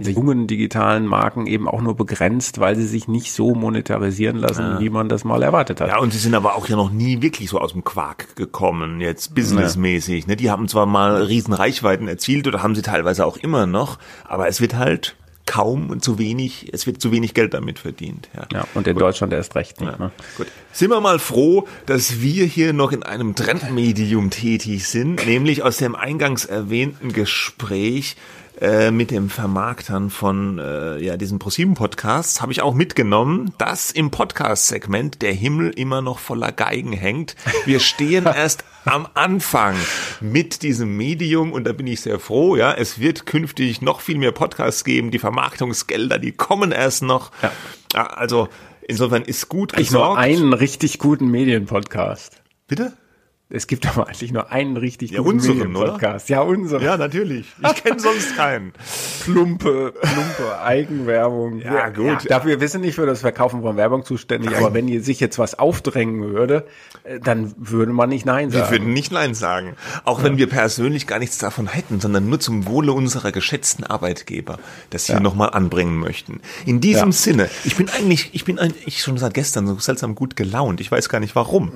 diese jungen digitalen Marken eben auch nur begrenzt, weil sie sich nicht so monetarisieren lassen, ja. wie man das mal erwartet hat. Ja, und sie sind aber auch ja noch nie wirklich so aus dem Quark gekommen, jetzt businessmäßig. Ne? Die haben zwar mal riesen Reichweiten erzielt oder haben sie teilweise auch immer noch, aber es wird halt kaum und zu wenig, es wird zu wenig Geld damit verdient. Ja, ja und in gut. Deutschland erst recht nicht. Ja. Ne? Gut. Sind wir mal froh, dass wir hier noch in einem Trendmedium tätig sind, nämlich aus dem eingangs erwähnten Gespräch äh, mit dem Vermarktern von äh, ja diesen ProSieben Podcasts habe ich auch mitgenommen, dass im Podcast-Segment der Himmel immer noch voller Geigen hängt. Wir stehen erst am Anfang mit diesem Medium und da bin ich sehr froh. Ja, es wird künftig noch viel mehr Podcasts geben. Die Vermarktungsgelder, die kommen erst noch. Ja. Also insofern ist gut gesorgt. Ich nur einen richtig guten Medienpodcast. Bitte? Es gibt aber eigentlich nur einen richtig ja, guten unseren, Podcast. Ja, unseren. Ja, natürlich. Ich kenne sonst keinen. Plumpe, plumpe Eigenwerbung. Ja, gut. Ja, dafür, wir sind nicht für das Verkaufen von Werbung zuständig, Nein. aber wenn ihr sich jetzt was aufdrängen würde, äh, dann würde man nicht Nein sagen. Wir würden nicht Nein sagen. Auch ja. wenn wir persönlich gar nichts davon hätten, sondern nur zum Wohle unserer geschätzten Arbeitgeber das hier ja. nochmal anbringen möchten. In diesem Sinne, ich bin eigentlich, ich bin eigentlich schon seit gestern so seltsam gut gelaunt. Ich weiß gar nicht warum.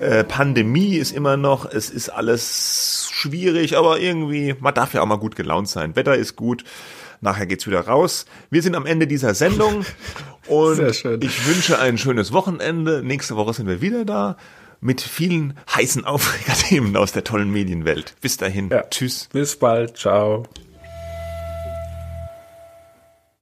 Äh, Pandemie ist immer noch, es ist alles schwierig, aber irgendwie, man darf ja auch mal gut gelaunt sein. Wetter ist gut. Nachher geht's wieder raus. Wir sind am Ende dieser Sendung und ich wünsche ein schönes Wochenende. Nächste Woche sind wir wieder da mit vielen heißen Aufregerthemen aus der tollen Medienwelt. Bis dahin. Ja. Tschüss. Bis bald. Ciao.